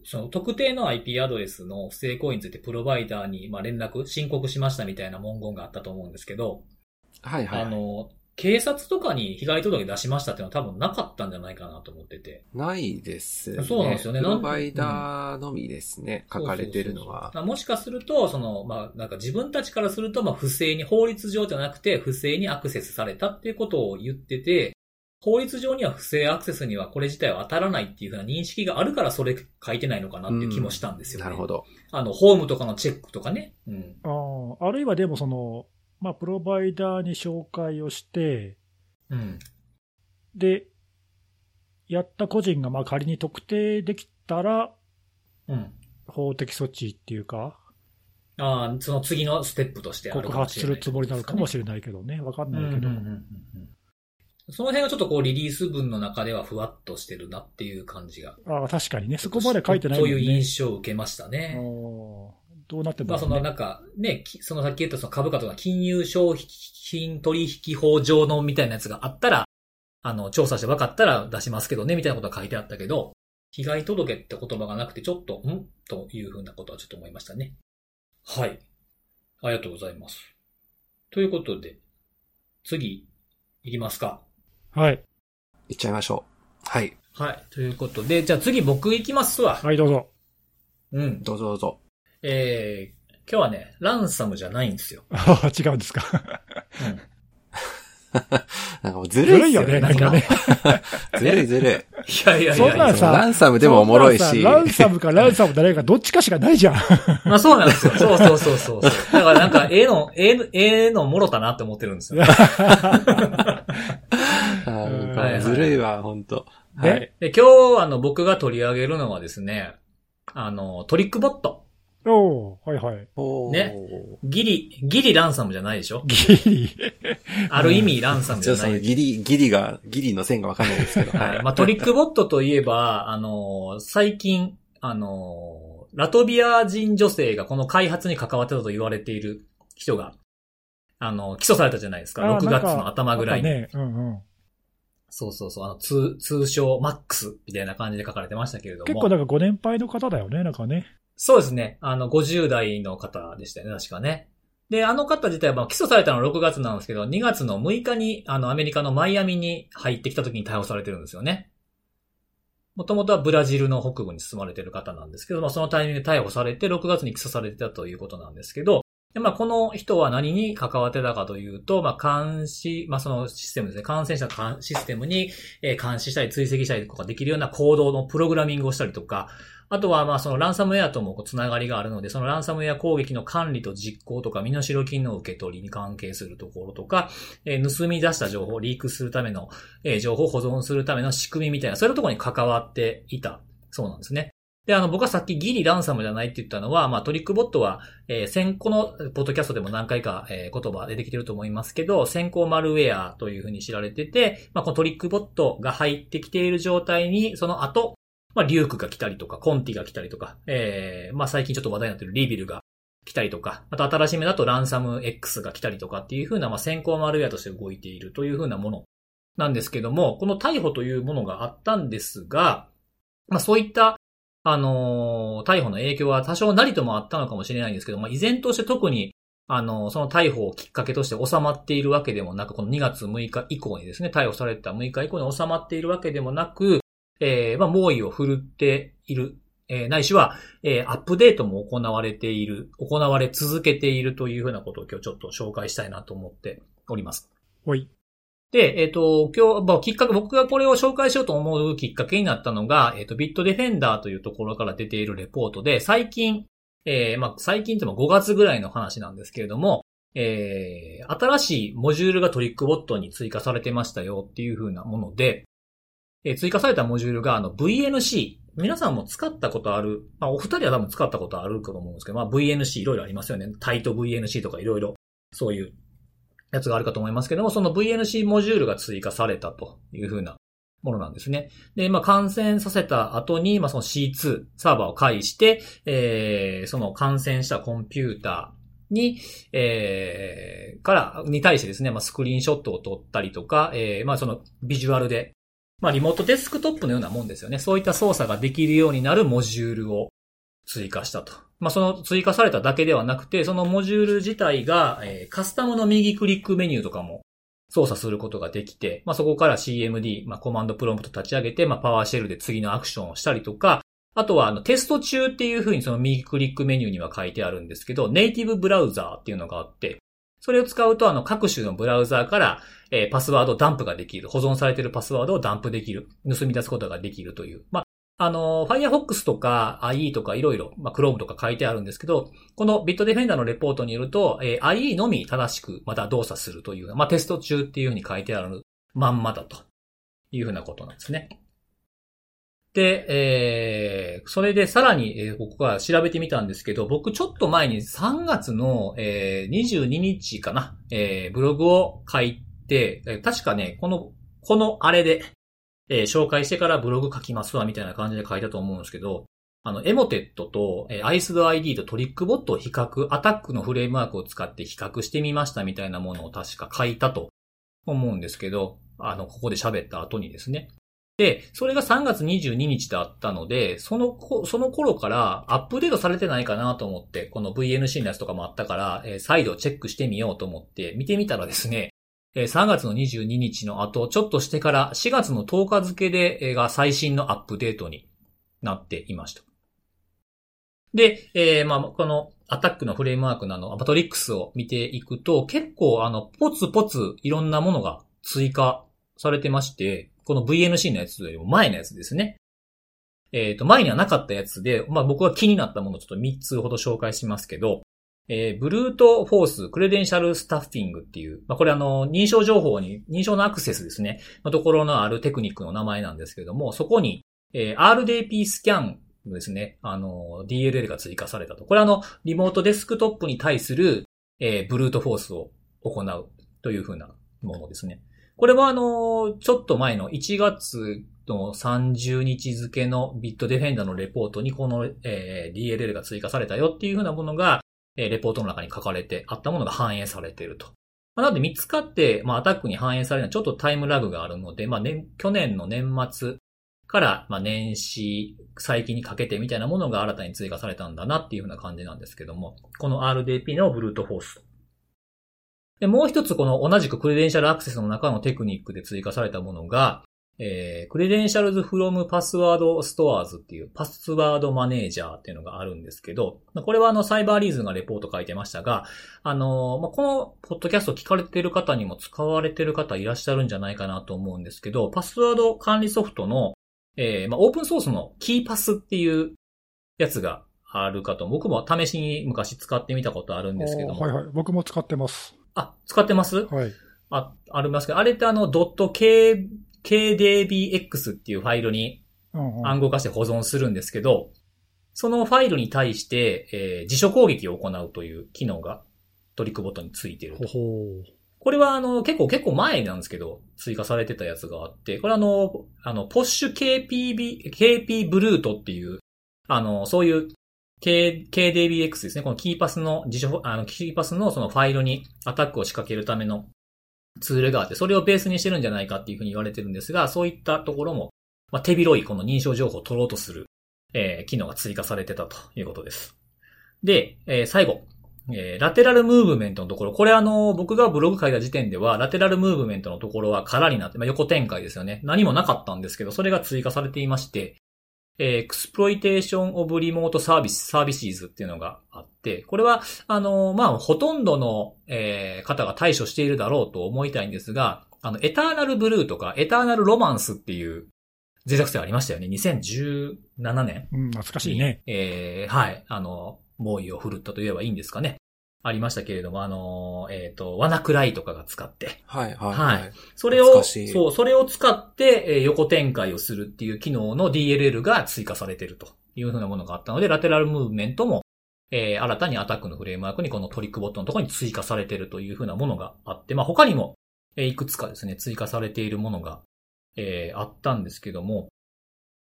その特定の IP アドレスの不正行為についてプロバイダーにまあ連絡、申告しましたみたいな文言があったと思うんですけど、はいはい、はい。あの、警察とかに被害届出しましたっていうのは多分なかったんじゃないかなと思ってて。ないですね。そうなんですよねプロバイダーのみですね。書かれてるのはそうそうそう。そうもしかすると、その、まあ、なんか自分たちからすると、まあ、不正に、法律上じゃなくて、不正にアクセスされたっていうことを言ってて、法律上には不正アクセスにはこれ自体は当たらないっていうふうな認識があるからそれ書いてないのかなっていう気もしたんですよね。なるほど。あの、ホームとかのチェックとかね。うん。あああるいはでもその、まあ、プロバイダーに紹介をして、うん。で、やった個人がまあ仮に特定できたら、うん。法的措置っていうか、ああ、その次のステップとしてある告かもしれない、発するつもりなのかもしれないけどね、わかんないけど。その辺はちょっとこうリリース文の中ではふわっとしてるなっていう感じが。ああ、確かにね、そこまで書いてないね。そういう印象を受けましたね。どうなってんまあそのだろうね。なんかね、きそのさっき言ったその株価とか金融商品取引法上のみたいなやつがあったら、あの、調査して分かったら出しますけどね、みたいなことが書いてあったけど、被害届って言葉がなくてちょっと、ん？というふうなことはちょっと思いましたね。はい。ありがとうございます。ということで、次、いきますか。はい。いっちゃいましょう。はい。はい。ということで、じゃあ次僕行きますわ。はい、どうぞ。うん。どうぞどうぞ。えー、今日はね、ランサムじゃないんですよ。あ (laughs) あ、違うんですか。うん。(laughs) なんかもうずずるいよね、よね。なんかね。(laughs) ずるいずるい。いやいやいやいや。そんなんさランサムでもおもろいし。ランサムかランサム誰かどっちかしかないじゃん。まあそうなんですよ。そうそうそうそう。だからなんか、ええの、ええの、ええのもろたなって思ってるんですよ。ずるいわ、ほんと。ねはい。で、今日、あの、僕が取り上げるのはですね、あの、トリックボット。おー、はいはい。おーねギリ、ギリランサムじゃないでしょ？ギリ。ある意味ランサムじゃない。ギリ、ギリが、ギリの線がわかんないですけど。はい。まあトリックボットといえば、あの、最近、あの、ラトビア人女性がこの開発に関わってたと言われている人が、あの、起訴されたじゃないですか。6あーなんか月の頭ぐらいに。ね、うんうん。そうそうそう。あの、通、通称マックスみたいな感じで書かれてましたけれども。結構なんかご年配の方だよね、なんかね。そうですね。あの、50代の方でしたよね、確かね。で、あの方自体は、起訴されたのは6月なんですけど、2月の6日に、あの、アメリカのマイアミに入ってきた時に逮捕されてるんですよね。もともとはブラジルの北部に住まれてる方なんですけど、まあ、そのタイミングで逮捕されて、6月に起訴されてたということなんですけど、で、まあ、この人は何に関わってたかというと、まあ、監視、まあ、そのシステムですね。感染者監システムに、監視したり追跡したりとかできるような行動のプログラミングをしたりとか、あとは、まあ、そのランサムウェアともつながりがあるので、そのランサムウェア攻撃の管理と実行とか、身代金の受け取りに関係するところとか、えー盗み出した情報をリークするための、えー情報を保存するための仕組みみたいな、そういうところに関わっていたそうなんですね。で、あの、僕はさっきギリランサムじゃないって言ったのは、まあ、トリックボットは、えー先行の、ポッドキャストでも何回か、えー言葉出てきてると思いますけど、先行マルウェアというふうに知られてて、まあ、このトリックボットが入ってきている状態に、その後、まあ、リュークが来たりとか、コンティが来たりとか、えー、まあ、最近ちょっと話題になってるリビルが来たりとか、あと新しめだとランサム X が来たりとかっていう風な、まあ、先行マルウェアとして動いているという風なものなんですけども、この逮捕というものがあったんですが、まあ、そういった、あのー逮捕の影響は多少なりともあったのかもしれないんですけど、まあ、依然として特に、あのーその逮捕をきっかけとして収まっているわけでもなく、この2月6日以降にですね、逮捕された6日以降に収まっているわけでもなく、えー、まあ、猛威を振るっている、えー、ないしは、えー、アップデートも行われている、行われ続けているというふうなことを今日ちょっと紹介したいなと思っております。ほい。で、えっ、と、今日、まあ、きっかけ、僕がこれを紹介しようと思うきっかけになったのが、えっ、と、ビットデフェンダーというところから出ているレポートで、最近、えーまあ、最近っても5月ぐらいの話なんですけれども、えー、新しいモジュールがトリックボットに追加されてましたよっていう風なもので、えー追加されたモジュールが、あの、VNC。皆さんも使ったことある、まあ、お二人は多分使ったことあるかと思うんですけど、まあ、VNC いろいろありますよね。タイト VNC とかいろいろ、そういうやつがあるかと思いますけども、その VNC モジュールが追加されたというふうなものなんですね。で、まあ、感染させた後に、まあ、その C2 サーバーを介して、えー、その感染したコンピューターに、えー、から、に対してですね、まあ、スクリーンショットを撮ったりとか、えー、まあ、そのビジュアルで、まあ、リモートデスクトップのようなもんですよね。そういった操作ができるようになるモジュールを追加したと。まあ、その追加されただけではなくて、そのモジュール自体が、えー、カスタムの右クリックメニューとかも操作することができて、まあ、そこから CMD、まあ、コマンドプロンプト立ち上げて、まあ、パワーシェルで次のアクションをしたりとか、あとは、あの、テスト中っていう風にその右クリックメニューには書いてあるんですけど、ネイティブブラウザーっていうのがあって、それを使うと、あの、各種のブラウザーから、えー、パスワードダンプができる。保存されているパスワードをダンプできる。盗み出すことができるという。まあ、あの、Firefox とか IE とかいろいろ、まあ、Chrome とか書いてあるんですけど、この Bitdefender のレポートによると、えー、IE のみ正しくまた動作するという、まあ、テスト中っていうふうに書いてあるまんまだというふうなことなんですね。で、えー、それでさらに、えー、僕は調べてみたんですけど、僕ちょっと前に3月の、えー、22日かな、えー、ブログを書いて、確かね、この、このあれで、えー、紹介してからブログ書きますわ、みたいな感じで書いたと思うんですけど、あの、エモテットと、えー、アイスド ID とトリックボットを比較、アタックのフレームワークを使って比較してみましたみたいなものを確か書いたと思うんですけど、あの、ここで喋った後にですね。で、それが3月22日だったので、その、その頃からアップデートされてないかなと思って、この VNC のやつとかもあったから、えー、再度チェックしてみようと思って見てみたらですね、3月の22日の後、ちょっとしてから4月の10日付で、が最新のアップデートになっていました。で、えー、まあ、このアタックのフレームワークのあの、マトリックスを見ていくと、結構あの、ポツポツいろんなものが追加されてまして、この VNC のやつよりも前のやつですね。えっ、ー、と、前にはなかったやつで、まあ僕は気になったものをちょっと3つほど紹介しますけど、えー、ブルートフォース、クレデンシャルスタッフィングっていう、まあ、これあの、認証情報に、認証のアクセスですね、のところのあるテクニックの名前なんですけども、そこに、えー、RDP スキャンのですね、あの、DLL が追加されたと。これあの、リモートデスクトップに対する、えー、ブルートフォースを行うというふうなものですね。これはあの、ちょっと前の1月の30日付のビットデフェンダーのレポートにこの、えー、DLL が追加されたよっていうふうなものが、えレポートの中に書かれてあったものが反映されていると。まあ、なので見つかって、まあ、アタックに反映されるのはちょっとタイムラグがあるので、まあ、年、去年の年末から、まあ、年始、最近にかけてみたいなものが新たに追加されたんだなっていうふうな感じなんですけども、この RDP のブルートフォース。で、もう一つこの同じく Credential Access の中のテクニックで追加されたものが、えー、 Credentials from Password Stores っていうパスワードマネージャーっていうのがあるんですけど、これはあのサイバーリーズンがレポート書いてましたが、あのまあ、このポッドキャスト聞かれてる方にも使われてる方いらっしゃるんじゃないかなと思うんですけど、パスワード管理ソフトの、えー、まあ、オープンソースのキーパスっていうやつがあるかと、僕も試しに昔使ってみたことあるんですけども。はいはい。僕も使ってます。あ、使ってます？はい。あ、ありますけど、あれってあの、ドット K KDBX っていうファイルに暗号化して保存するんですけど、そのファイルに対して、えー、自所攻撃を行うという機能がトリックボットについてると。これはあの、結構結構前なんですけど、追加されてたやつがあって、これあの、あの、ポッシュ KPB、KP ブルートっていう、あの、そういう K、KDBX ですね。このキーパスの、自所、あの、キーパスのそのファイルにアタックを仕掛けるためのツールがあって、それをベースにしてるんじゃないかっていうふうに言われてるんですが、そういったところも、まあ、手広いこの認証情報を取ろうとする、えー、機能が追加されてたということです。で、えー、最後。えー、 Lateral Movement のところ、これあの、僕がブログ書いた時点では、 Lateral Movement のところは空になって、まあ、横展開ですよね。何もなかったんですけど、それが追加されていまして、 Exploitation of Remote Service、Services っていうのがあって、これは、あの、まあ、ほとんどの、えー、方が対処しているだろうと思いたいんですが、あの、 EternalBlue とか、 EternalRomance っていう脆弱性ありましたよね。2017年。うん、懐かしいね。えー、はい。あの、猛威を振るったと言えばいいんですかね。ありましたけれども、あの、えっ、ー、と、ワナクライとかが使って。はい、はい、はい。それを、そう、それを使って、えー、横展開をするっていう機能の DLL が追加されているというふうなものがあったので、ラテラルムーブメントも、えー、新たにアタックのフレームワークにこのトリックボットのところに追加されているというふうなものがあって、まあ、他にも、えー、いくつかですね、追加されているものが、えーあったんですけども、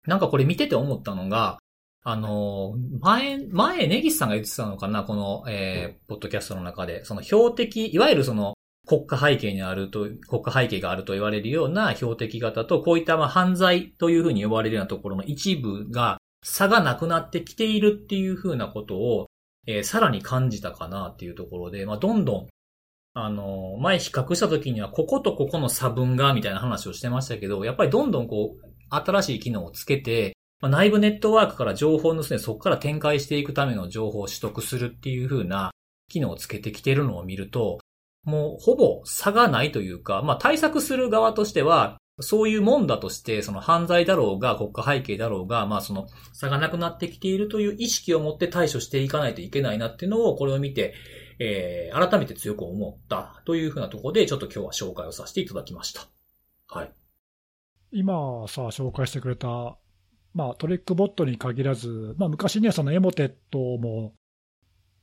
なんかこれ見てて思ったのが、あのー前、前、ネギスさんが言ってたのかな、この、えーポッドキャストの中で、その標的、いわゆるその、国家背景にあると、国家背景があると言われるような標的型と、こういったまあ犯罪というふうに呼ばれるようなところの一部が差がなくなってきているっていうふうなことを、えーさらに感じたかなっていうところで、まあ、どんどん、あのー前比較した時には、こことここの差分が、みたいな話をしてましたけど、やっぱりどんどんこう、新しい機能をつけて、まあ、内部ネットワークから情報を盗んでそこから展開していくための情報を取得するっていう風な機能をつけてきてるのを見ると、もうほぼ差がないというか、まあ対策する側としては、そういうもんだとして、その犯罪だろうが国家背景だろうが、まあその差がなくなってきているという意識を持って対処していかないといけないなっていうのを、これを見て、えー、改めて強く思ったというふうなところで、ちょっと今日は紹介をさせていただきました。はい。今さ、紹介してくれた、まあ、トリックボットに限らず、まあ、昔にはそのエモテットも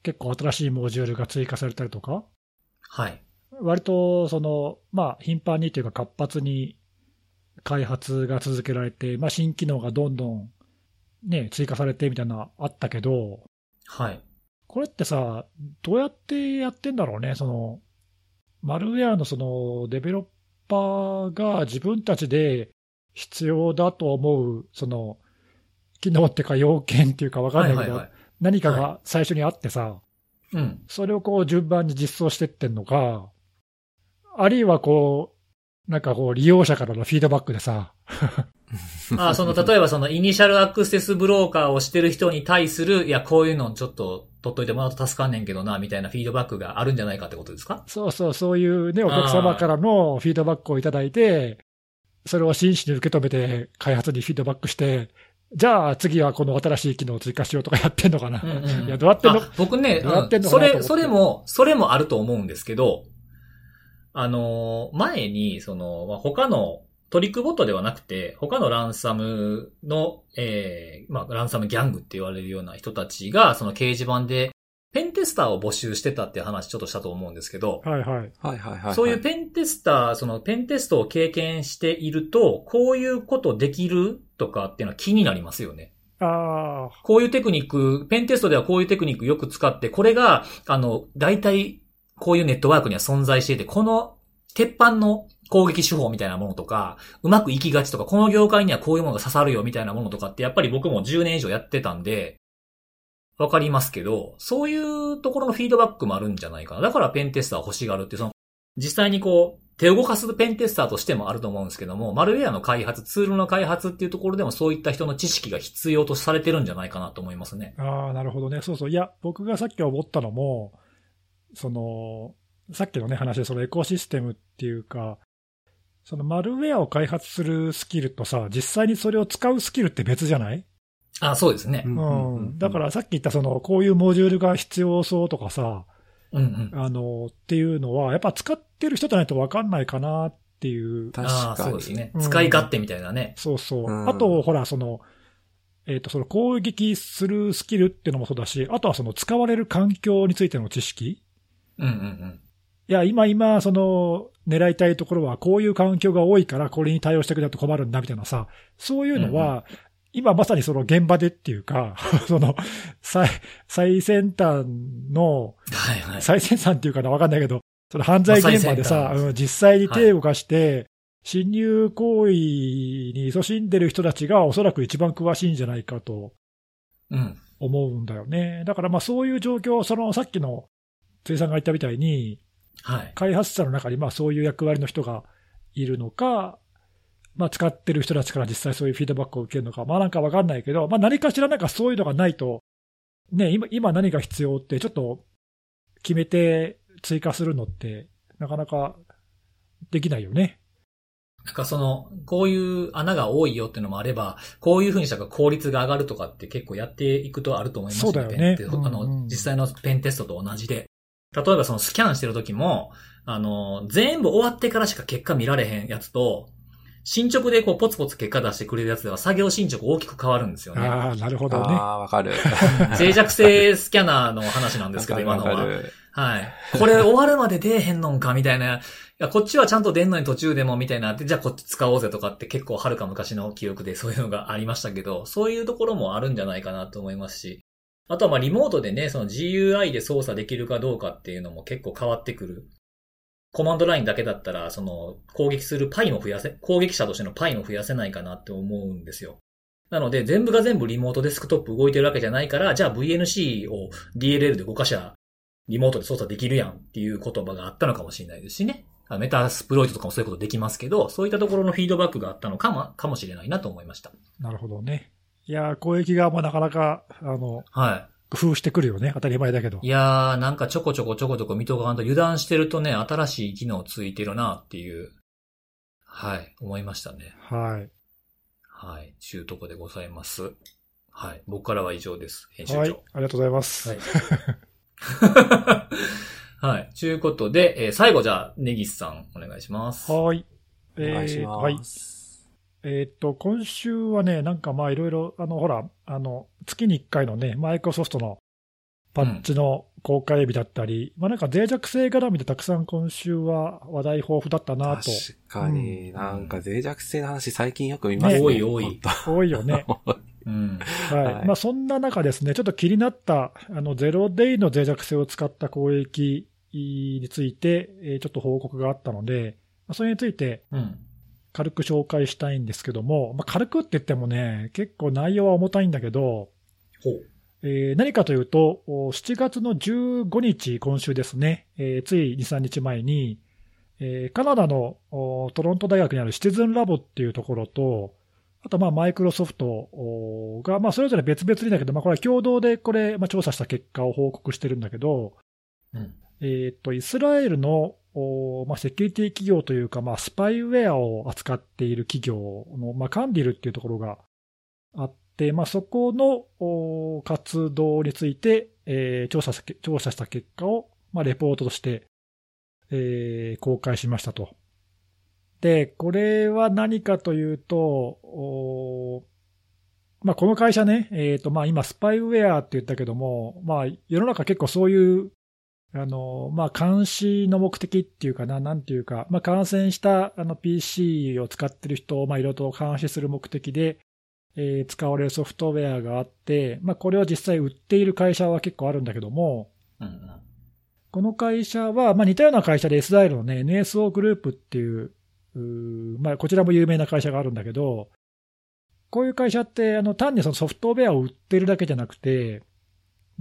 結構新しいモジュールが追加されたりとか、はい。割とその、まあ、頻繁にというか活発に開発が続けられて、まあ、新機能がどんどん、ね、追加されてみたいなのあったけど、はい。これってさ、どうやってやってんだろうね、その、マルウェアのそのデベロッパーが自分たちで必要だと思う、その、機能っていうか要件っていうかわかんないけど、はいはいはい。何かが最初にあってさ、うん。それをこう順番に実装してってんのか、あるいはこう、なんかこう利用者からのフィードバックでさ、(laughs) あその、例えばその、イニシャルアクセスブローカーをしてる人に対する、いや、こういうのちょっと取っといてもらうと助かんねんけどな、みたいなフィードバックがあるんじゃないかってことですか？そうそう、そういうね、お客様からのフィードバックをいただいて、それを真摯に受け止めて、開発にフィードバックして、じゃあ次はこの新しい機能を追加しようとかやってんのかな。うんうんうん。いや、どうやってんの？あ僕ね、どうやってんのかなと思って。それも、それもあると思うんですけど、あのー、前に、その、まあ他のトリックボットではなくて、他のランサムの、えー、まあ、ランサムギャングって言われるような人たちが、その掲示板で、ペンテスターを募集してたっていう話ちょっとしたと思うんですけど、はいはい。はいはいはいはい。そういうペンテスター、そのペンテストを経験していると、こういうことできるとかっていうのは気になりますよね。ああ、こういうテクニック、ペンテストではこういうテクニックよく使って、これが、あの、大体、こういうネットワークには存在していて、この、鉄板の攻撃手法みたいなものとか、うまくいきがちとか、この業界にはこういうものが刺さるよみたいなものとかって、やっぱり僕も10年以上やってたんで、わかりますけど、そういうところのフィードバックもあるんじゃないかな。だからペンテスター欲しがるって、その、実際にこう、手を動かすペンテスターとしてもあると思うんですけども、マルウェアの開発、ツールの開発っていうところでもそういった人の知識が必要とされてるんじゃないかなと思いますね。ああ、なるほどね。そうそう。いや、僕がさっき思ったのも、その、さっきのね、話で、そのエコシステムっていうか、そのマルウェアを開発するスキルとさ、実際にそれを使うスキルって別じゃない？あ、そうですね。うん。だからさっき言ったその、こういうモジュールが必要そうとかさ、うんうん。あの、っていうのは、やっぱ使ってる人じゃないと分かんないかなっていう。確ああ、かに。そうですねう。ん使い勝手みたいなね。そうそう。うんあと、ほら、その、えっ、と、その攻撃するスキルっていうのもそうだし、あとはその使われる環境についての知識。うんうんうん。いや、今、今、その、狙いたいところは、こういう環境が多いから、これに対応してくれないと困るんだ、みたいなさ、そういうのは、今まさにその現場でっていうか、(laughs) その、最、最先端の、はいはい。最先端っていうかな、わかんないけど、その犯罪現場でさ、実際に手を動かして、侵入行為に勤しんでる人たちがおそらく一番詳しいんじゃないかとうん。思うんだよね。だからまあそういう状況、そのさっきの辻さんが言ったみたいに、はい。開発者の中にまあそういう役割の人がいるのか、まあ、使ってる人たちから実際そういうフィードバックを受けるのか、まあなんかわかんないけど、まあ何かしらなんかそういうのがないと、ね、今今何が必要ってちょっと決めて追加するのって、なかなかできないよね。なんかその、こういう穴が多いよっていうのもあれば、こういうふうにしたら効率が上がるとかって結構やっていくとあると思いますそうだよねペンってうんあの、実際のペンテストと同じで。例えばそのスキャンしてる時も、あの、全部終わってからしか結果見られへんやつと、進捗でこうポツポツ結果出してくれるやつでは作業進捗大きく変わるんですよね。ああ、なるほどね。ああ、わかる。(laughs) 脆弱性スキャナーの話なんですけど、今のは。はい。これ終わるまで出えへんのんかみたいなや、こっちはちゃんと出んのに途中でもみたいなって、じゃあこっち使おうぜとかって結構はるか昔の記憶でそういうのがありましたけど、そういうところもあるんじゃないかなと思いますし、あとはまあリモートでね、その GUI で操作できるかどうかっていうのも結構変わってくる。コマンドラインだけだったら、その攻撃するパイも増やせ、攻撃者としてのパイも増やせないかなって思うんですよ。なので、全部が全部リモートデスクトップ動いてるわけじゃないから、じゃあ VNC を DLL で5箇所リモートで操作できるやんっていう言葉があったのかもしれないですしね。メタスプロイトとかもそういうことできますけど、そういったところのフィードバックがあったのかも、かもしれないなと思いました。なるほどね。いや攻撃側もなかなか、あの、はい。工夫してくるよね。当たり前だけど。いやー、なんかちょこちょこちょこちょこ見とかんと油断してるとね、新しい機能ついてるなっていう、はい、思いましたね。はい。はい、ちゅうとこでございます。はい、僕からは以上です。編集長。はい、ありがとうございます。はい。(laughs) はい。ちゅうことで、えー、最後じゃあ、ネギスさん、お願いします。はい。えー、お願いします。はい。えー、っと、今週はね、なんかまあいろいろ、あの、ほら、あの、月に1回のね、マイクロソフトのパッチの公開日だったり、うん、まあなんか脆弱性絡みでたくさん今週は話題豊富だったなと。確かに、うん、なんか脆弱性の話最近よく見ますね。多い多い。多いよね。(laughs) うん、はい。はい、まあそんな中ですね、ちょっと気になった、あの、ゼロデイの脆弱性を使った攻撃について、えー、ちょっと報告があったので、まあ、それについて、軽く紹介したいんですけども、まあ、軽くって言ってもね、結構内容は重たいんだけど、えー、何かというと、7月の15日、今週ですね、えー、つい2、3日前に、えー、カナダのトロント大学にあるシティズンラボっていうところと、あと、まあ、マイクロソフトが、まあ、それぞれ別々にだけど、まあ、これは共同でこれ、まあ、調査した結果を報告してるんだけど、うん、えっ、と、イスラエルの、まあ、セキュリティ企業というか、まあ、スパイウェアを扱っている企業の、まあ、カンディルっていうところがあって、まあ、そこの活動について、えー、調査調査した結果を、まあ、レポートとして、えー、公開しましたと。で、これは何かというと、まあ、この会社ね、えっ、ー、と、まあ、今、スパイウェアって言ったけども、まあ、世の中結構そういうあの、まあ、監視の目的っていうかな、なんていうか、まあ、感染したあの PC を使ってる人を、まあ、いろいろと監視する目的で、えー、使われるソフトウェアがあって、まあ、これを実際売っている会社は結構あるんだけども、うん、この会社は、まあ、似たような会社でイスラエルのね、NSO グループっていう、うまあ、こちらも有名な会社があるんだけど、こういう会社って、あの、単にそのソフトウェアを売ってるだけじゃなくて、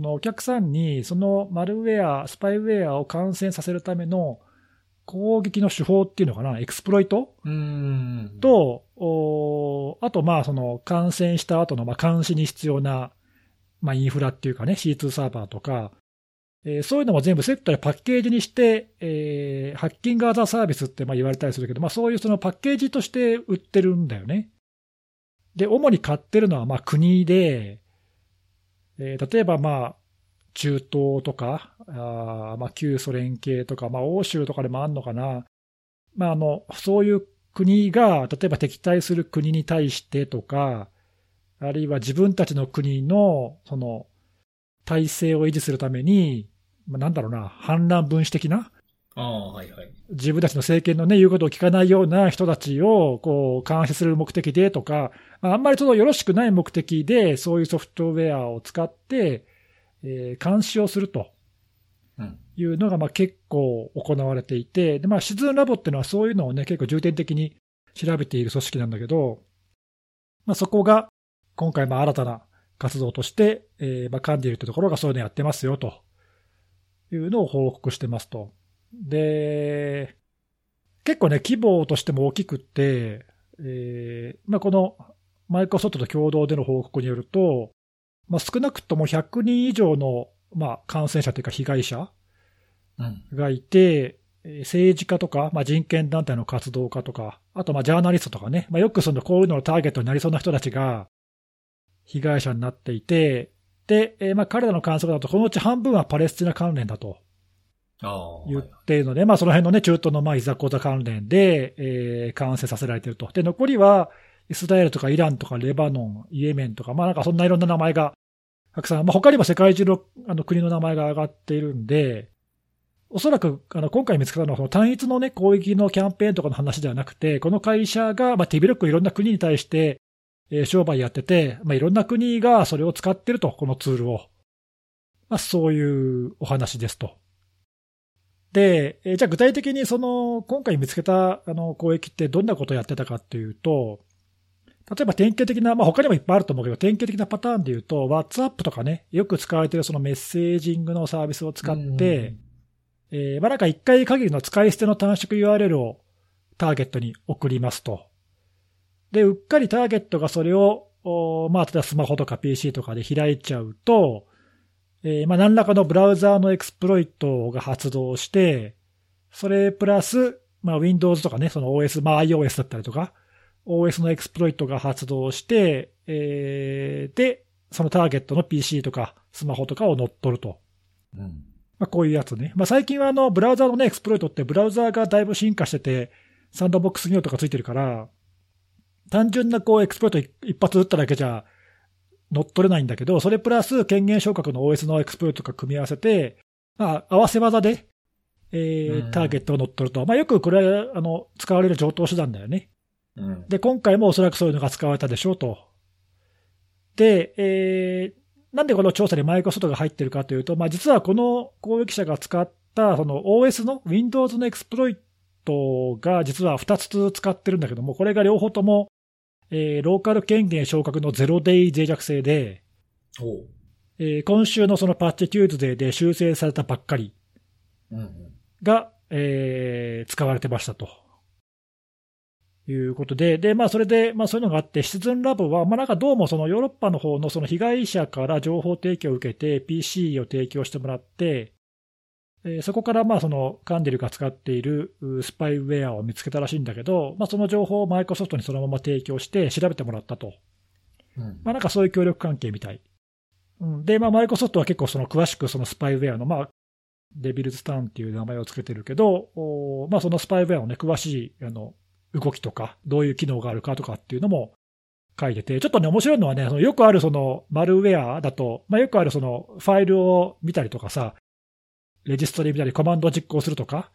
お客さんにそのマルウェア、スパイウェアを感染させるための攻撃の手法っていうのかな、エクスプロイト？と、あとまあその感染した後のまあ監視に必要なまあインフラっていうかね、C2 サーバーとか、えー、そういうのも全部セットでパッケージにして、えー、ハッキングアザーサービスってまあ言われたりするけど、まあそういうそのパッケージとして売ってるんだよね。で、主に買ってるのはまあ国で、えー、例えば、まあ、中東とか、あまあ、旧ソ連系とか、まあ、欧州とかでもあるのかな。まあ、あの、そういう国が、例えば敵対する国に対してとか、あるいは自分たちの国の、その、体制を維持するために、まあ、なんだろうな、反乱分子的な、はいはい。自分たちの政権のね、言うことを聞かないような人たちを、こう、監視する目的でとか、あ、んまりそのよろしくない目的で、そういうソフトウェアを使って、えー、監視をすると。いうのが、まあ結構行われていて、で、まあ、シズンラボっていうのはそういうのをね、結構重点的に調べている組織なんだけど、まあそこが、今回、まあ新たな活動として、えー、まあ、カンディルってところがそういうのやってますよ、というのを報告してますと。で、結構ね、規模としても大きくって、えー、まあ、このマイクロソフトと共同での報告によると、まあ、少なくとも100人以上の、まあ、感染者というか被害者がいて、うん、政治家とか、まあ、人権団体の活動家とか、あとまあジャーナリストとかね、まあ、よくそのこういうののターゲットになりそうな人たちが被害者になっていて、で、えー、まあ彼らの観測だと、このうち半分はパレスチナ関連だと。言っているので、まあ、その辺のね、中東のまあいざこざ関連で、えー、感染させられていると。で、残りは、イスラエルとかイランとかレバノン、イエメンとか、まあなんかそんないろんな名前がたくさん、まあ他にも世界中のあの国の名前が上がっているんで、おそらくあの今回見つかったのは、その単一の、ね、攻撃のキャンペーンとかの話ではなくて、この会社が、まあ、手広くいろんな国に対して、えー、商売やってて、まあ、いろんな国がそれを使ってると、このツールを。まあ、そういうお話ですと。で、えー、じゃあ具体的にその、今回見つけたあの攻撃ってどんなことをやってたかっていうと、例えば典型的な、まあ、他にもいっぱいあると思うけど、典型的なパターンで言うと、WhatsApp とかね、よく使われているそのメッセージングのサービスを使って、えー、まあ、なんか一回限りの使い捨ての短縮 URL をターゲットに送りますと。で、うっかりターゲットがそれを、まあ、例えばスマホとか PC とかで開いちゃうと、えー、まあ、何らかのブラウザーのエクスプロイトが発動して、それプラス、まあ、Windows とかね、その OS、まあ、iOS だったりとか、OS のエクスプロイトが発動して、えー、で、そのターゲットの PC とかスマホとかを乗っ取ると。うん。まあ、こういうやつね。まあ、最近はあの、ブラウザーのね、エクスプロイトってブラウザーがだいぶ進化してて、サンドボックス機能とかついてるから、単純なこうエクスプロイト一発打っただけじゃ乗っ取れないんだけど、それプラス権限昇格の OS のエクスプロイトとか組み合わせて、まあ、合わせ技で、えー、ターゲットを乗っ取ると。まあ、よくこれは、あの、使われる常套手段だよね。うん、で、今回もおそらくそういうのが使われたでしょうと。で、えー、なんでこの調査にマイクロソフトが入ってるかというと、まあ、実はこの攻撃者が使ったその OS の Windows のエクスプロイトが実は2つ使ってるんだけども、これが両方ともえー、ローカル権限昇格のゼロデイ脆弱性で、えー、今週のそのパッチテューズデーで修正されたばっかり。が、うんうん、えー、使われてましたと。いうことで、で、まあ、それで、まあ、そういうのがあって、シチズンラボは、まあ、なんかどうもそのヨーロッパの方のその被害者から情報提供を受けて、PC を提供してもらって、えそこからまあそのカンデルが使っているスパイウェアを見つけたらしいんだけど、まあ、その情報をマイクロソフトにそのまま提供して調べてもらったと。うん、まあなんかそういう協力関係みたい。うん、で、まあマイクロソフトは結構その詳しくそのスパイウェアの、まあ、デビルズターンっていう名前を付けてるけど、まあそのスパイウェアのね、詳しいあの動きとか、どういう機能があるかとかっていうのも書いてて、ちょっとね、面白いのはね、そのよくあるそのマルウェアだと、まあよくあるそのファイルを見たりとかさ、レジストリ見たりコマンドを実行するとか、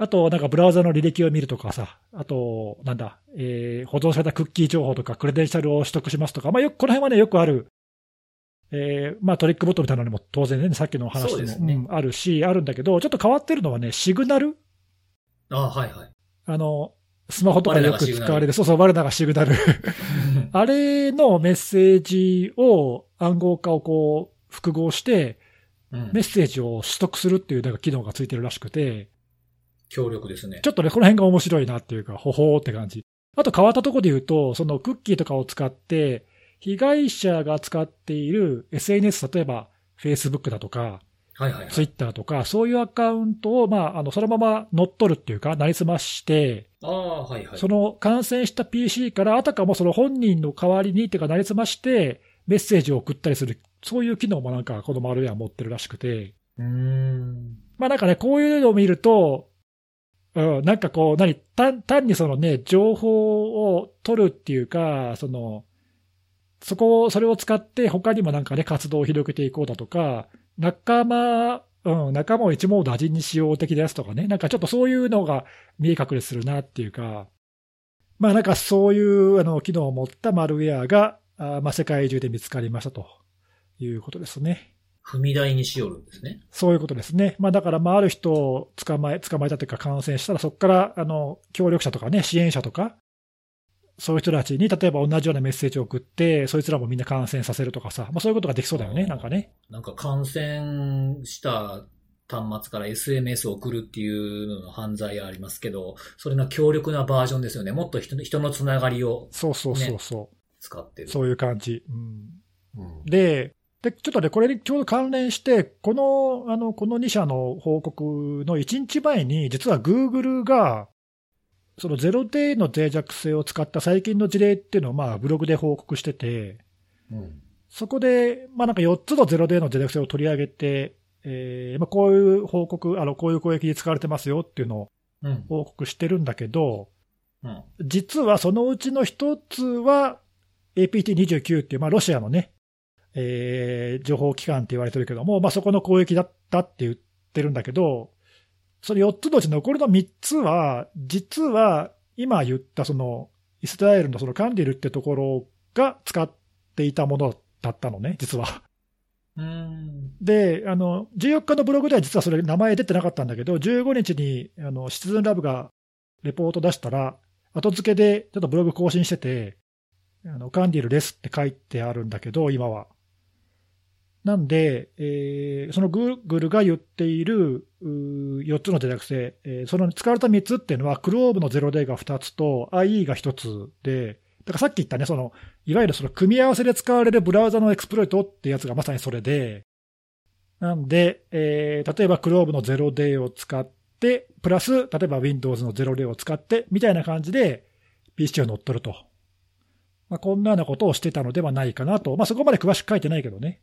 あと、なんかブラウザの履歴を見るとかさ、あと、なんだ、えー、保存されたクッキー情報とか、クレデンシャルを取得しますとか、まあよく、この辺はね、よくある、えー、まあトリックボットみたいなのも当然ね、さっきの話でも、ね。うん、あるし、あるんだけど、ちょっと変わってるのはね、シグナル。ああ、はいはい。あの、スマホとかでよく使われる、そうそう、我らがシグナル。(laughs) あれのメッセージを暗号化をこう、複合して、メッセージを取得するっていうなんか機能がついてるらしくて、強力ですね。ちょっとね、この辺が面白いなっていうか、ほほーって感じ。あと変わったところで言うと、そのクッキーとかを使って、被害者が使っている SNS、例えば Facebook だとか、はいはい、はい、Twitter とか、そういうアカウントを、まあ、あの、そのまま乗っ取るっていうか、なりすまして、ああ、はいはい。その感染した PC から、あたかもその本人の代わりにっていうか、なりすまして、メッセージを送ったりする、そういう機能もなんかこのマルウェア持ってるらしくて。うん。まあなんかね、こういうのを見ると、うん、なんかこう、何、単単にそのね、情報を取るっていうか、その、そこを、それを使って他にもなんかね、活動を広げていこうだとか、仲間、うん、仲間を一網打尽にしよう的なやつとかね、なんかちょっとそういうのが見え隠れするなっていうか、まあなんかそういうあの機能を持ったマルウェアが、あまあ、世界中で見つかりましたということですね。踏み台にしよるんですね。そういうことですね。まあだから、まあある人を捕まえ、捕まえたというか感染したら、そこから、あの、協力者とかね、支援者とか、そういう人たちに、例えば同じようなメッセージを送って、そいつらもみんな感染させるとかさ、まあそういうことができそうだよね、なんかね。なんか感染した端末から SMS を送るっていうのの犯罪ありますけど、それの強力なバージョンですよね。もっと人の人のつながりを、ね、そうそうそうそう。使ってる。そういう感じ。うん、うん、で、で、ちょっとね、これにちょうど関連して、この、あの、この2社の報告の1日前に、実は Google が、そのゼロデイの脆弱性を使った最近の事例っていうのを、まあ、ブログで報告してて、うん、そこで、まあなんか4つのゼロデイの脆弱性を取り上げて、えー、まあこういう報告、あの、こういう攻撃に使われてますよっていうのを報告してるんだけど、うん、実はそのうちの1つは、APT29 っていう、まあ、ロシアのね、えー、情報機関って言われてるけども、まあ、そこの攻撃だったって言っってるんだけど、その4つのうち残りの3つは、実は今言ったそのイスラエルのそのカンディルってところが使っていたものだったのね、実は。うん。で、あの、14日のブログでは実はそれ名前出てなかったんだけど、15日に、あの、シチズンラブがレポート出したら、後付けでちょっとブログ更新してて、あの、カンディルレスって書いてあるんだけど、今は。なんで、えーそのグーグルが言っている4つのデタク性、えーその使われた3つっていうのは、クローブの 0D が2つと IE が1つで、だからさっき言ったね、その、いわゆるその組み合わせで使われるブラウザのエクスプロイトってやつがまさにそれで、なんで、えー例えば Chrome の 0day を使って、プラス、例えば Windows の 0D を使って、みたいな感じで PC を乗っ取ると。まあ、こんなようなことをしてたのではないかなと。まあ、そこまで詳しく書いてないけどね。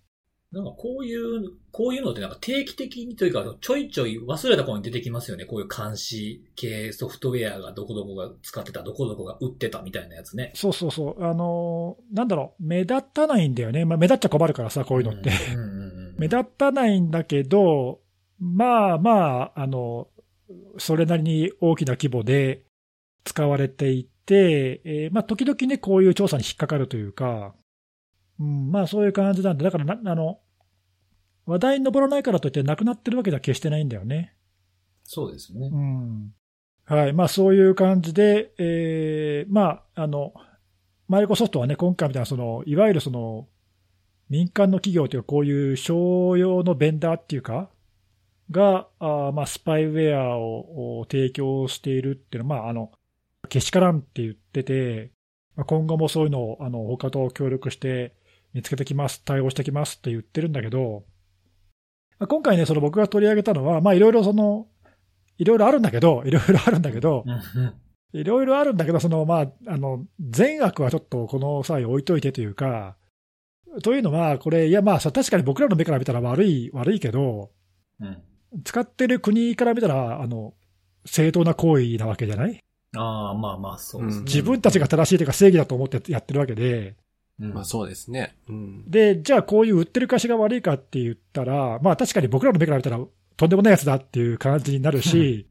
なんかこういう、こういうのってなんか定期的にというか、ちょいちょい忘れた頃に出てきますよね。こういう監視系ソフトウェアがどこどこが使ってた、どこどこが売ってたみたいなやつね。そうそうそう。あのーなんだろう、目立たないんだよね。まあ、目立っちゃ困るからさ、こういうのって。うんうんうんうん目立たないんだけど、まあまあ、あの、それなりに大きな規模で使われていて、えーまあ時々ね、こういう調査に引っかかるというか、うん、まあそういう感じなんで、だからな、あの、話題に上らないからといってなくなってるわけでは決してないんだよね。そうですねう。ん。はい。まあそういう感じで、えーまあ、あの、マイクロソフトはね、今回みたいな、その、いわゆるその、民間の企業というか、こういう商用のベンダーっていうか、が、あーまあ、スパイウェアをを提供しているっていうのは、まあ、あの、けしからんって言ってて、まあ、今後もそういうのを、あの、他と協力して見つけてきます、対応してきますって言ってるんだけど、まあ今回ね、その僕が取り上げたのは、まあ、いろいろその、いろいろあるんだけど、(laughs) いろいろあるんだけどいろいろあるんだけど、その、まあ、あの、善悪はちょっとこの際置いといてというか、というのは、これ、いや、まあ、さ確かに僕らの目から見たら悪い、悪いけど、うん。使ってる国から見たら、あの、正当な行為なわけじゃない？ああ、まあまあ、そうですね。自分たちが正しいというか正義だと思ってやってるわけで、うん、まあそうですね。うん。で、じゃあこういう売ってる会社が悪いかって言ったら、まあ確かに僕らの目から見たらとんでもないやつだっていう感じになるし、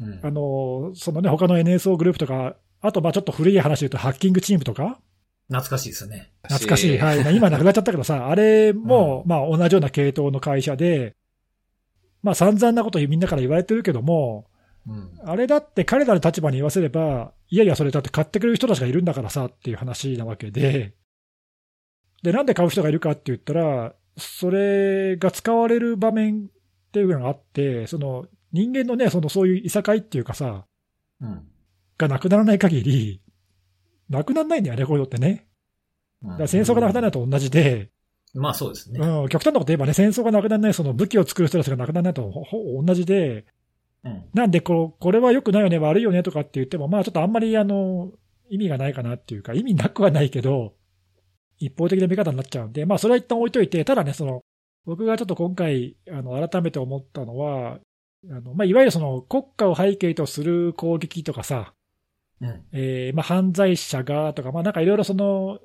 うんあの、そのね、他の NSO グループとか、あとまあちょっと古い話で言うとハッキングチームとか、懐かしいですね。懐かしい。はい。まあ今なくなっちゃったけどさ、(laughs) あれも、まあ同じような系統の会社で、まあ散々なことみんなから言われてるけども、うん。あれだって彼らの立場に言わせれば、いやいやそれだって買ってくれる人たちがいるんだからさっていう話なわけで、で、なんで買う人がいるかって言ったら、それが使われる場面っていうのがあって、その人間のね、そのそういういさかいっていうかさ、うん。がなくならない限り、なくならないんだよね、こういうのってね。うんだから戦争がなくならないと同じで、まあそうですね。うん、極端なこと言えばね、戦争がなくならない、その武器を作る人たちがなくならないと同じで、うん。なんでこ、これは良くないよね、悪いよねとかって言っても、まあちょっとあんまりあの、意味がないかなっていうか、意味なくはないけど、一方的な見方になっちゃうんで、まあそれは一旦置いといて、ただね、その、僕がちょっと今回、あの、改めて思ったのは、あの、まあいわゆるその国家を背景とする攻撃とかさ、うん。えーまあ犯罪者がとか、まあなんかいろいろその、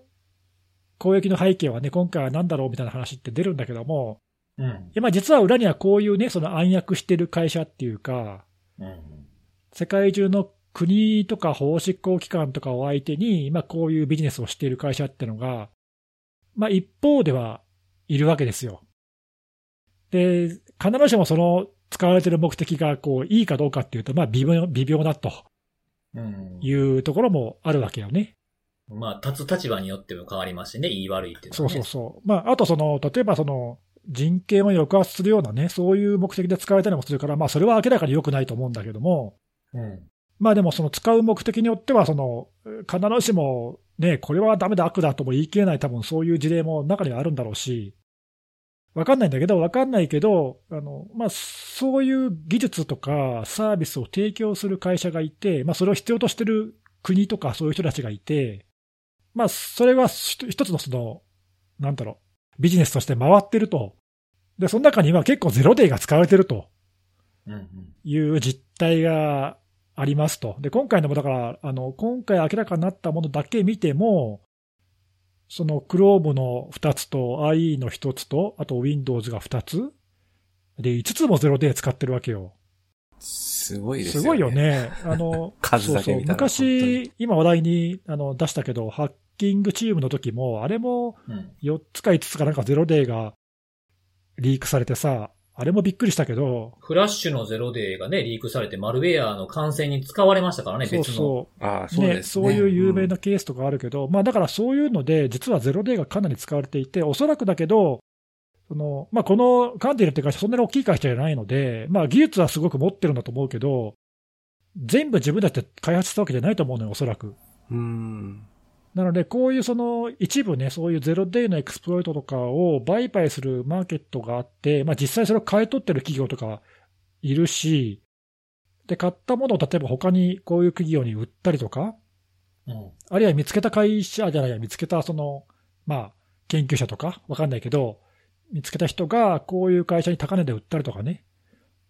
攻撃の背景はね、今回は何だろうみたいな話って出るんだけども、うん。いやまあ実は裏にはこういうね、その暗躍してる会社っていうか、うん。世界中の国とか法執行機関とかを相手に、まあこういうビジネスをしている会社ってのが、まあ一方ではいるわけですよ。で、必ずしもその使われている目的がこういいかどうかっていうと、まあ微妙微妙だとうん。いうところもあるわけよね。まあ、立つ立場によっても変わりましてね、言い悪いっていうのそう。そうそう。まああとその、例えばその、人権を抑圧するようなね、そういう目的で使われたりもするから、まあそれは明らかに良くないと思うんだけども、うん。まあでもその使う目的によっては、その、必ずしもね、これはダメだ、悪だとも言い切れない多分そういう事例も中にはあるんだろうし、わかんないんだけど、わかんないけど、あの、まあそういう技術とかサービスを提供する会社がいて、まあそれを必要としてる国とかそういう人たちがいて、まあそれは一一つのその、なんだろう、ビジネスとして回ってると。で、その中には結構ゼロデーが使われてると。いう実態がありますと。で、今回のもだから、あの、今回明らかになったものだけ見ても、その Chrome の2つと IE の1つと、あと Windows が2つ、で、5つもゼロデー使ってるわけよ。すごいですよね。すごいよ。ね。あの、(laughs) 数だけ見たらそうそう昔、今話題にあの出したけど、ハッキングチームの時も、あれもうん。4つか5つかなんかゼロデーがリークされてさ、あれもびっくりしたけど、フラッシュのゼロデーがね、リークされて、マルウェアの感染に使われましたからね、そう別の。そう。ああ、そうね、ですね。そういう有名んなケースとかあるけど、まあだからそういうので、実はゼロデーがかなり使われていて、おそらくだけど、そのまあ、このカンティルって会社、そんなに大きい会社じゃないので、まあ、技術はすごく持ってるんだと思うけど、全部自分たちで開発したわけじゃないと思うのよ、おそらく。うん。なので、こういうその一部ね、そういうゼロデイのエクスプロイトとかを売買するマーケットがあって、まあ、実際それを買い取ってる企業とかいるし、で、買ったものを例えば他にこういう企業に売ったりとか、うん。あるいは見つけた会社じゃないや、見つけたその、まあ、研究者とか、わかんないけど、見つけた人がこういう会社に高値で売ったりとかね、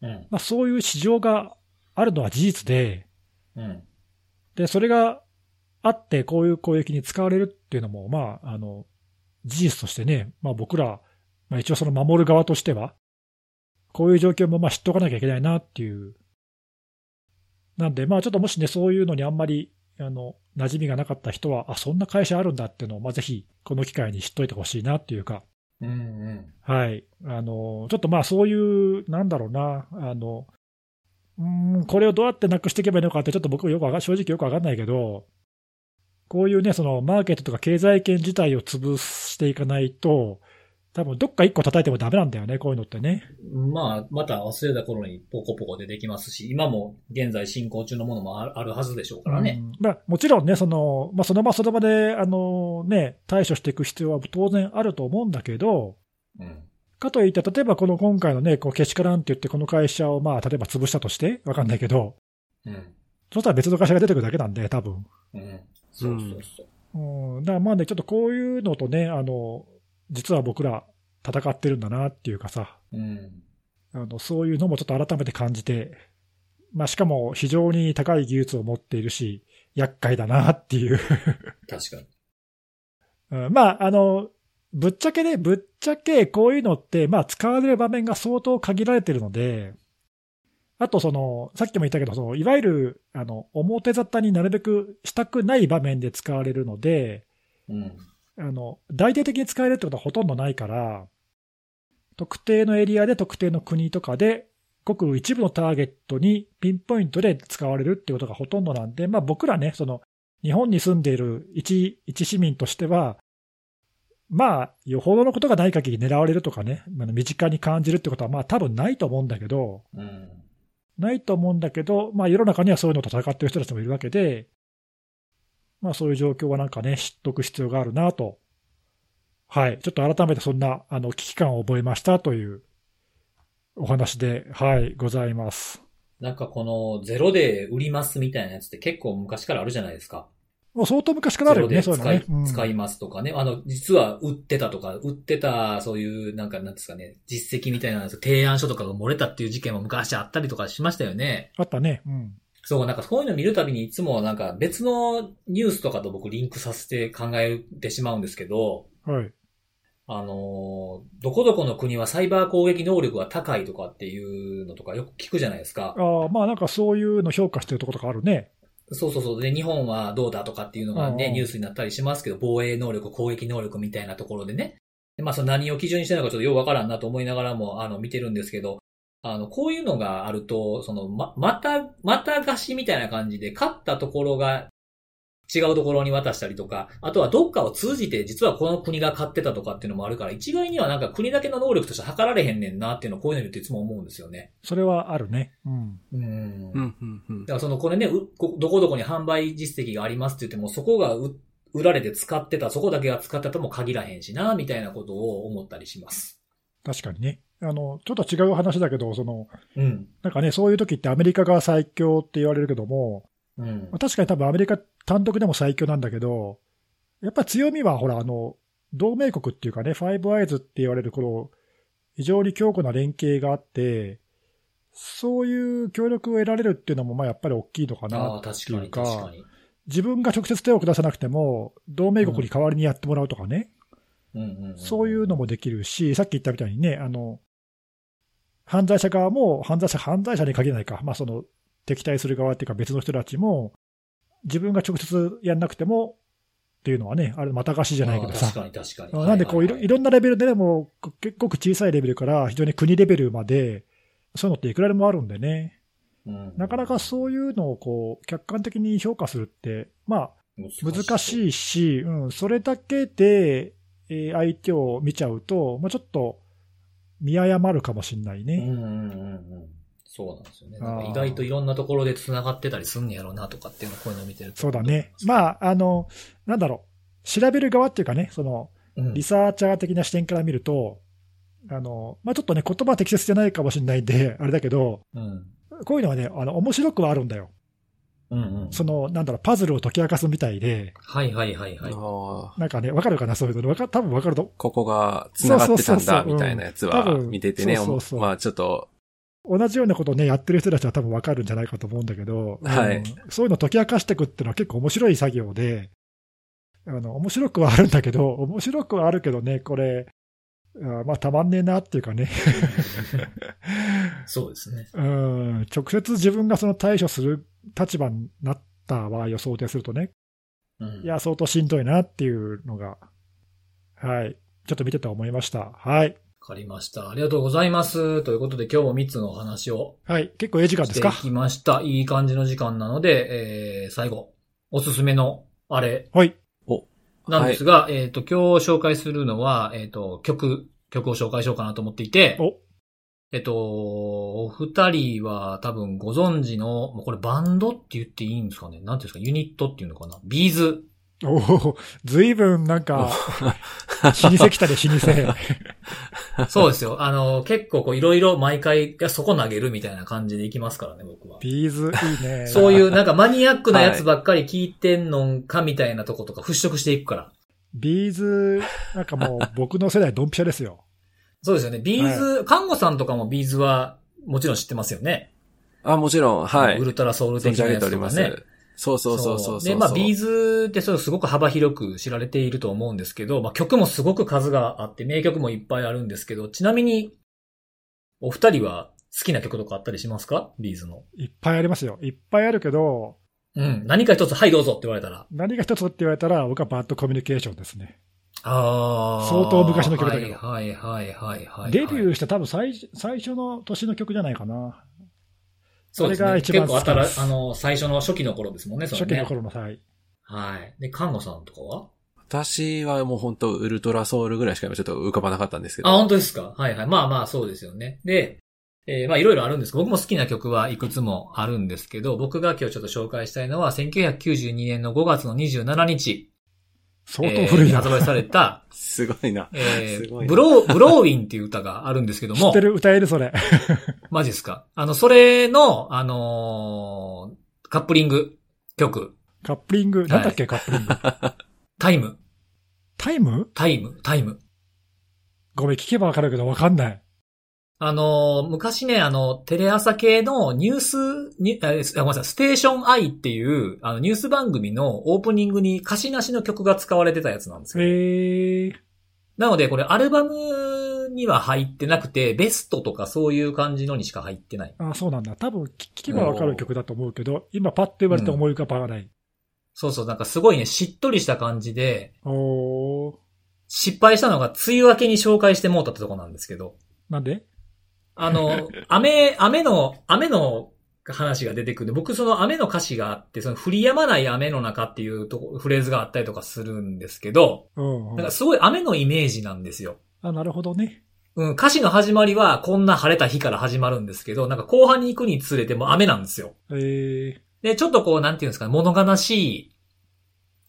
うん。まあ、そういう市場があるのは事実で、うん。で、それがあって、こういう攻撃に使われるっていうのも、まあ、あの、事実としてね、まあ僕ら、まあ一応その守る側としては、こういう状況もまあ知っておかなきゃいけないなっていう。なんで、まあちょっともしね、そういうのにあんまり、あの、馴染みがなかった人は、あ、そんな会社あるんだっていうのを、まあぜひ、この機会に知っといてほしいなっていうか、うん。うん。はい。あの、ちょっとまあそういう、なんだろうな、あの、うーん、これをどうやってなくしていけばいいのかって、ちょっと僕よく正直よくわかんないけど、こういうね、そのマーケットとか経済圏自体を潰していかないと、多分どっか一個叩いてもダメなんだよね、こういうのってね。まあ、また忘れた頃にポコポコ出てきますし、今も現在進行中のものもあるはずでしょうからね。うんまあ、もちろんね、その、まあ、その場その場で、あのね、対処していく必要は当然あると思うんだけど、うん。かといって、例えばこの今回のね、こう、けしからんって言って、この会社をまあ、例えば潰したとして、わかんないけど、うん。そしたら別の会社が出てくるだけなんで、多分。うん。そうそうそう。うん、だからまあね、ちょっとこういうのとね、あの、実は僕ら戦ってるんだなっていうかさ、うん。あのそういうのもちょっと改めて感じて、まあしかも非常に高い技術を持っているし、厄介だなっていう。確かに。(laughs) うんまあ、あの、ぶっちゃけね、ぶっちゃけこういうのって、まあ使われる場面が相当限られてるので、あとその、さっきも言ったけど、そのいわゆる、あの、表沙汰になるべくしたくない場面で使われるので、うん。あの、大々的に使えるってことはほとんどないから、特定のエリアで特定の国とかで、ごく一部のターゲットにピンポイントで使われるってことがほとんどなんで、まあ僕らね、その、日本に住んでいる一、一市民としては、まあ、よほどのことがない限り狙われるとかね、身近に感じるってことはまあ多分ないと思うんだけど、うん。ないと思うんだけど、まあ世の中にはそういうのと戦ってる人たちもいるわけで、まあそういう状況はなんかね、知っとく必要があるなと。はい。ちょっと改めてそんな、あの、危機感を覚えましたというお話で、はい、ございます。なんかこのゼロで売りますみたいなやつって結構昔からあるじゃないですか。もう相当昔からあるよね、そういうの使いね。うん使いますとかね。あの、実は売ってたとか、売ってた、そういう、なんか、なんですかね、実績みたいな提案書とかが漏れたっていう事件も昔あったりとかしましたよね。あったね。うん。そう、なんかそういうの見るたびにいつもなんか別のニュースとかと僕リンクさせて考えてしまうんですけど、はい。あのー、どこどこの国はサイバー攻撃能力が高いとかっていうのとかよく聞くじゃないですか。ああ、まあなんかそういうの評価してるところとかあるね。そうそうそう。で、日本はどうだとかっていうのがね、うんうんニュースになったりしますけど、防衛能力、攻撃能力みたいなところでね。でまあ、その何を基準にしてるのかちょっとようわからんなと思いながらも、あの、見てるんですけど、あの、こういうのがあると、その、ま、また、また貸しみたいな感じで、勝ったところが違うところに渡したりとか、あとはどっかを通じて実はこの国が買ってたとかっていうのもあるから、一概にはなんか国だけの能力として測られへんねんなっていうのをこういうの言っていつも思うんですよね。それはあるね。うん。うんうん、うん、うんだからその、これね、うこどこどこに販売実績がありますって言っても、そこがう売られて使ってた、そこだけが使ってたとも限らへんしな、みたいなことを思ったりします。確かにね。あの、ちょっと違う話だけど、その、うん。なんかね、そういう時ってアメリカが最強って言われるけども、うんまあ。確かに多分アメリカ単独でも最強なんだけど、やっぱり強みはほら、あの、同盟国っていうかね、ファイブアイズって言われるこの、非常に強固な連携があって、そういう協力を得られるっていうのも、まあやっぱり大きいのかあなあ、って確かにいうか、確かに。自分が直接手を下さなくても、同盟国に代わりにやってもらうとかね、そういうのもできるし、さっき言ったみたいにね、あの、犯罪者側も、犯罪者、犯罪者に限らないか、まあその、敵対する側っていうか別の人たちも、自分が直接やんなくても、っていうのはね、あれ、またがしじゃないけどさ。確かに確かに。なんでこういろ、いろんなレベルでね、もう結構小さいレベルから非常に国レベルまで、そういうのっていくらでもあるんでね。うんなかなかそういうのをこう、客観的に評価するって、まあ、難い。しいし、うん、それだけで、えー相手を見ちゃうと、まあ、ちょっと見誤るかもしれないね。うんうんうんうん。そうなんですよね。なんかあー意外といろんなところで繋がってたりすんねやろうなとかっていうのをこういうのを見てると。そうだね。まあ、あの、なんだろう、調べる側っていうかね、その、うんリサーチャー的な視点から見ると、あの、まあ、ちょっとね、言葉は適切じゃないかもしれないんで、あれだけど、うん。こういうのはね、あの、面白くはあるんだよ。うんうん。その、なんだろう、パズルを解き明かすみたいで、はいはいはいはい。ああなんかね、わかるかな、そういうの。わか多分わかると。ここが繋がってたんだ、そうそうそうそうみたいなやつは見ててね、そうそうそうまあちょっと、同じようなことをね、やってる人たちは多分わかるんじゃないかと思うんだけど、はいうんそういうのを解き明かしていくっていうのは結構面白い作業で、あの、面白くはあるんだけど、面白くはあるけどね、これ、あまあ、たまんねえなっていうかね、(laughs) そうですね。(laughs) うん、直接自分がその対処する立場になった場合を想定するとね、うんいや、相当しんどいなっていうのが、はい、ちょっと見てて思いました。はい。わかりました。ありがとうございます。ということで今日も3つのお話をはい、結構ええ時間でしていすかきました。いい感じの時間なので、えー、最後、おすすめのあれはい。なんですが、えっ、と、今日紹介するのは、えっ、と、曲、曲を紹介しようかなと思っていて、お、えっと、お二人は多分ご存知の、もうこれバンドって言っていいんですかね？なんていうんですか？ユニットっていうのかな？ B'z。おおずいぶんなんか、老舗来たね、老舗。(laughs) そうですよ。あの、結構こういろいろ毎回、いや、そこ投げるみたいな感じでいきますからね、僕は。 B'z、いいね。(laughs) そういうなんかマニアックなやつばっかり聞いてんのかみたいなとことか払拭していくから。 B'z、なんかもう僕の世代ドンピシャですよ。(laughs) そうですよね。 B'z、看護さんとかも B'z はもちろん知ってますよね。あ、もちろん、はい。ultra soul 的なやつとかね。そうそうそうそうそう。で、まあ、ビーズってそうすごく幅広く知られていると思うんですけど、まあ、曲もすごく数があって、名曲もいっぱいあるんですけど、ちなみに、お二人は好きな曲とかあったりしますか？ B'z の。いっぱいありますよ。いっぱいあるけど、うん。何か一つ、はいどうぞって言われたら。何が一つって言われたら、僕は BAD COMMUNICATIONですね。ああ。相当昔の曲だけどはいはいはいはいはい。デビューした多分最最初の年の曲じゃないかな。そうですね。それが一番結構新あの、最初の初期の頃ですもんね、それね初期の頃の際。はい。で、看護さんとかは？私はもう本当ウルトラソウルぐらいしか今ちょっと浮かばなかったんですけど。あ、本当ですか？はいはい。まあまあ、そうですよね。で、えーまあいろいろあるんです僕も好きな曲はいくつもあるんですけど、僕が今日ちょっと紹介したいのは、1992年の5月の27日、相当古いな。えー発売された、すごいな。えすごいなー BLOW、BLOWIN' っていう歌があるんですけども知って、る、歌える、それ。(laughs) マジですか？あの、それの、あのーカップリング曲、カップリング、なんだっけ、カップリング？(laughs) タイム、 TIME？TIME、TIME。ごめん、聞けばわかるけどわかんない。あのー、昔ね、あの、テレ朝系のニュース、にあえごめんなさい、ステーション EYE っていう、あの、ニュース番組のオープニングに歌詞なしの曲が使われてたやつなんですよ。へえ。なので、これアルバムには入ってなくて、ベストとかそういう感じのにしか入ってない。あ、そうなんだ。多分聞聞けばわかる曲だと思うけど、今パッと言われて思い浮かばない。そうそう、なんかすごいね、しっとりした感じで、おー。失敗したのが梅雨明けに紹介してもうたってとこなんですけど、なんで？あの、(laughs) 雨、雨の、雨の話が出てくるんで、僕その雨の歌詞があって、その降り止まない雨の中っていうとこフレーズがあったりとかするんですけど、うん、うんなんか。すごい雨のイメージなんですよ。あ、なるほどね。うん、歌詞の始まりはこんな晴れた日から始まるんですけど、なんか後半に行くにつれてもう雨なんですよ。ええ。で、ちょっとこう、なんていうんですかね、物悲しい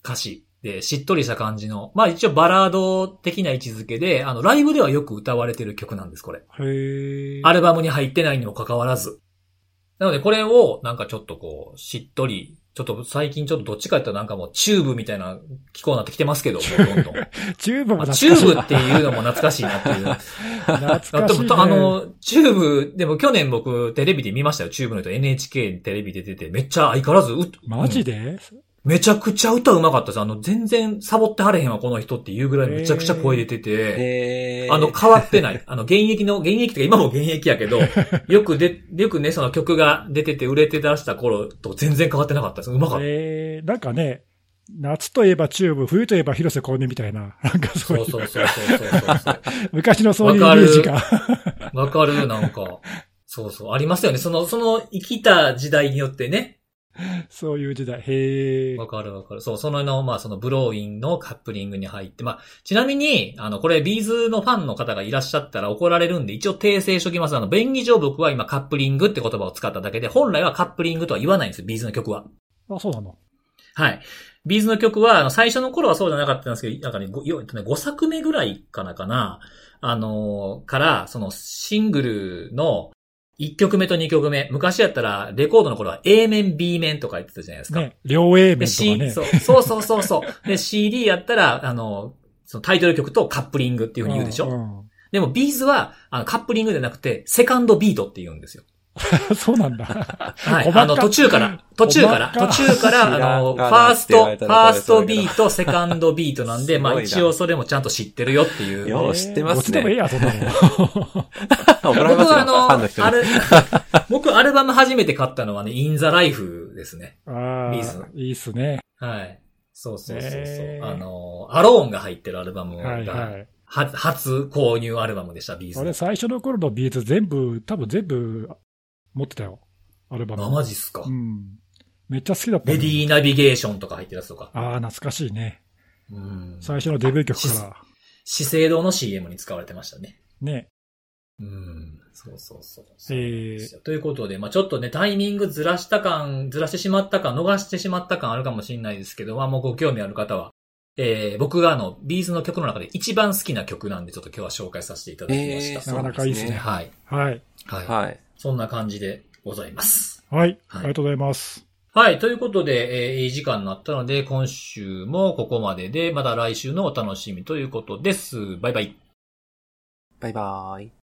歌詞で、しっとりした感じの、まあ一応バラード的な位置づけで、あの、ライブではよく歌われてる曲なんです、これ。へえ。アルバムに入ってないにもかかわらず。なのでこれをなんかちょっとこう、しっとり、ちょっと最近ちょっとどっちかっていうとなんかもうチューブみたいな気候になってきてますけど、どんどん。(laughs) チューブもあ懐かしいな。チューブっていうのも懐かしいなっていう。懐かしい、ね。でも、あの、 TUBE、でも去年僕テレビで見ましたよ。チューブの人 NHK テレビで出てて、めっちゃ相変わらずう、マジで、で、めちゃくちゃ歌うまかったです。あの、全然サボってはれへんわ、この人っていうぐらいめちゃくちゃ声出てて、あの、変わってない。あの、現役の、現役ってか今も現役やけど、(laughs) よくで、よくね、その曲が出てて売れて出した頃と全然変わってなかったです。うまかった。えー、なんかね、夏といえば TUBE、冬といえば広瀬香美みたいな、なんかそういうそうそうそうそうそう。(laughs) 昔のそういうイメージが。わかる、なんか。そうそう。ありますよね。その、その生きた時代によってね。(laughs) そういう時代。へえ。わかるわかる。そう、そのの、まあ、その BLOWIN' のカップリングに入って、まあ、ちなみに、あの、これ、 B'z のファンの方がいらっしゃったら怒られるんで、一応訂正しときます。あの、便宜上僕は今カップリングって言葉を使っただけで、本来はカップリングとは言わないんですよ、 B'z の曲は。あ、そうなの。はい。 B'z の曲は、あの、最初の頃はそうじゃなかったんですけど、なんかね、5, えっとね5作目ぐらいかなかな、あのーから、そのシングルの1曲目と2曲目、昔やったら、レコードの頃は A 面、B 面とか言ってたじゃないですか。ね、両 A 面で、とかね。そうそうそうそうそう。で、CD やったら、あの、そのタイトル曲とカップリングっていう風に言うでしょ。ょ。でも、 B'z は、あの、カップリングじゃなくて、 second beat って言うんですよ。う (laughs) んそうなんだ。はい。あの、途中から、途中から、途中から、あの、 first、first beat、second beat なんで、(laughs) まあ一応それもちゃんと知ってるよっていう。よう知ってますねどっちでもいいや、そんな僕はあの。あれ、僕アルバム初めて買ったのはね、 IN THE LIFE ですね。あ B'z あ、いいっすね。はい。そうそうそうあの、 ALONE が入ってるアルバムが、はいはい。は初購入アルバムでした、 B'z の。俺最初の頃の B'z 全部、多分全部持ってたよ。アルバム。あ、マジっすか。うん。めっちゃ好きだったの。 LADY NAVIGATION とか入ってるやつとか。ああ、懐かしいね。うん。最初のデビュー曲から。資生堂の CM に使われてましたね。ね。うん。そうそうそうそう。えー、ということで、まあちょっとね、タイミングずらした感、ずらしてしまった感、逃してしまった感あるかもしれないですけど、まあもうご興味ある方は、えー、僕があの、 B'z の曲の中で一番好きな曲なんで、ちょっと今日は紹介させていただきました。なかなかいいっすねはい。はい。はい。はい。そんな感じでございます。はい。はいありがとうございます。はい。ということで、えーいい時間になったので、今週もここまでで、また来週のお楽しみということです。バイバイ。バイバーイ。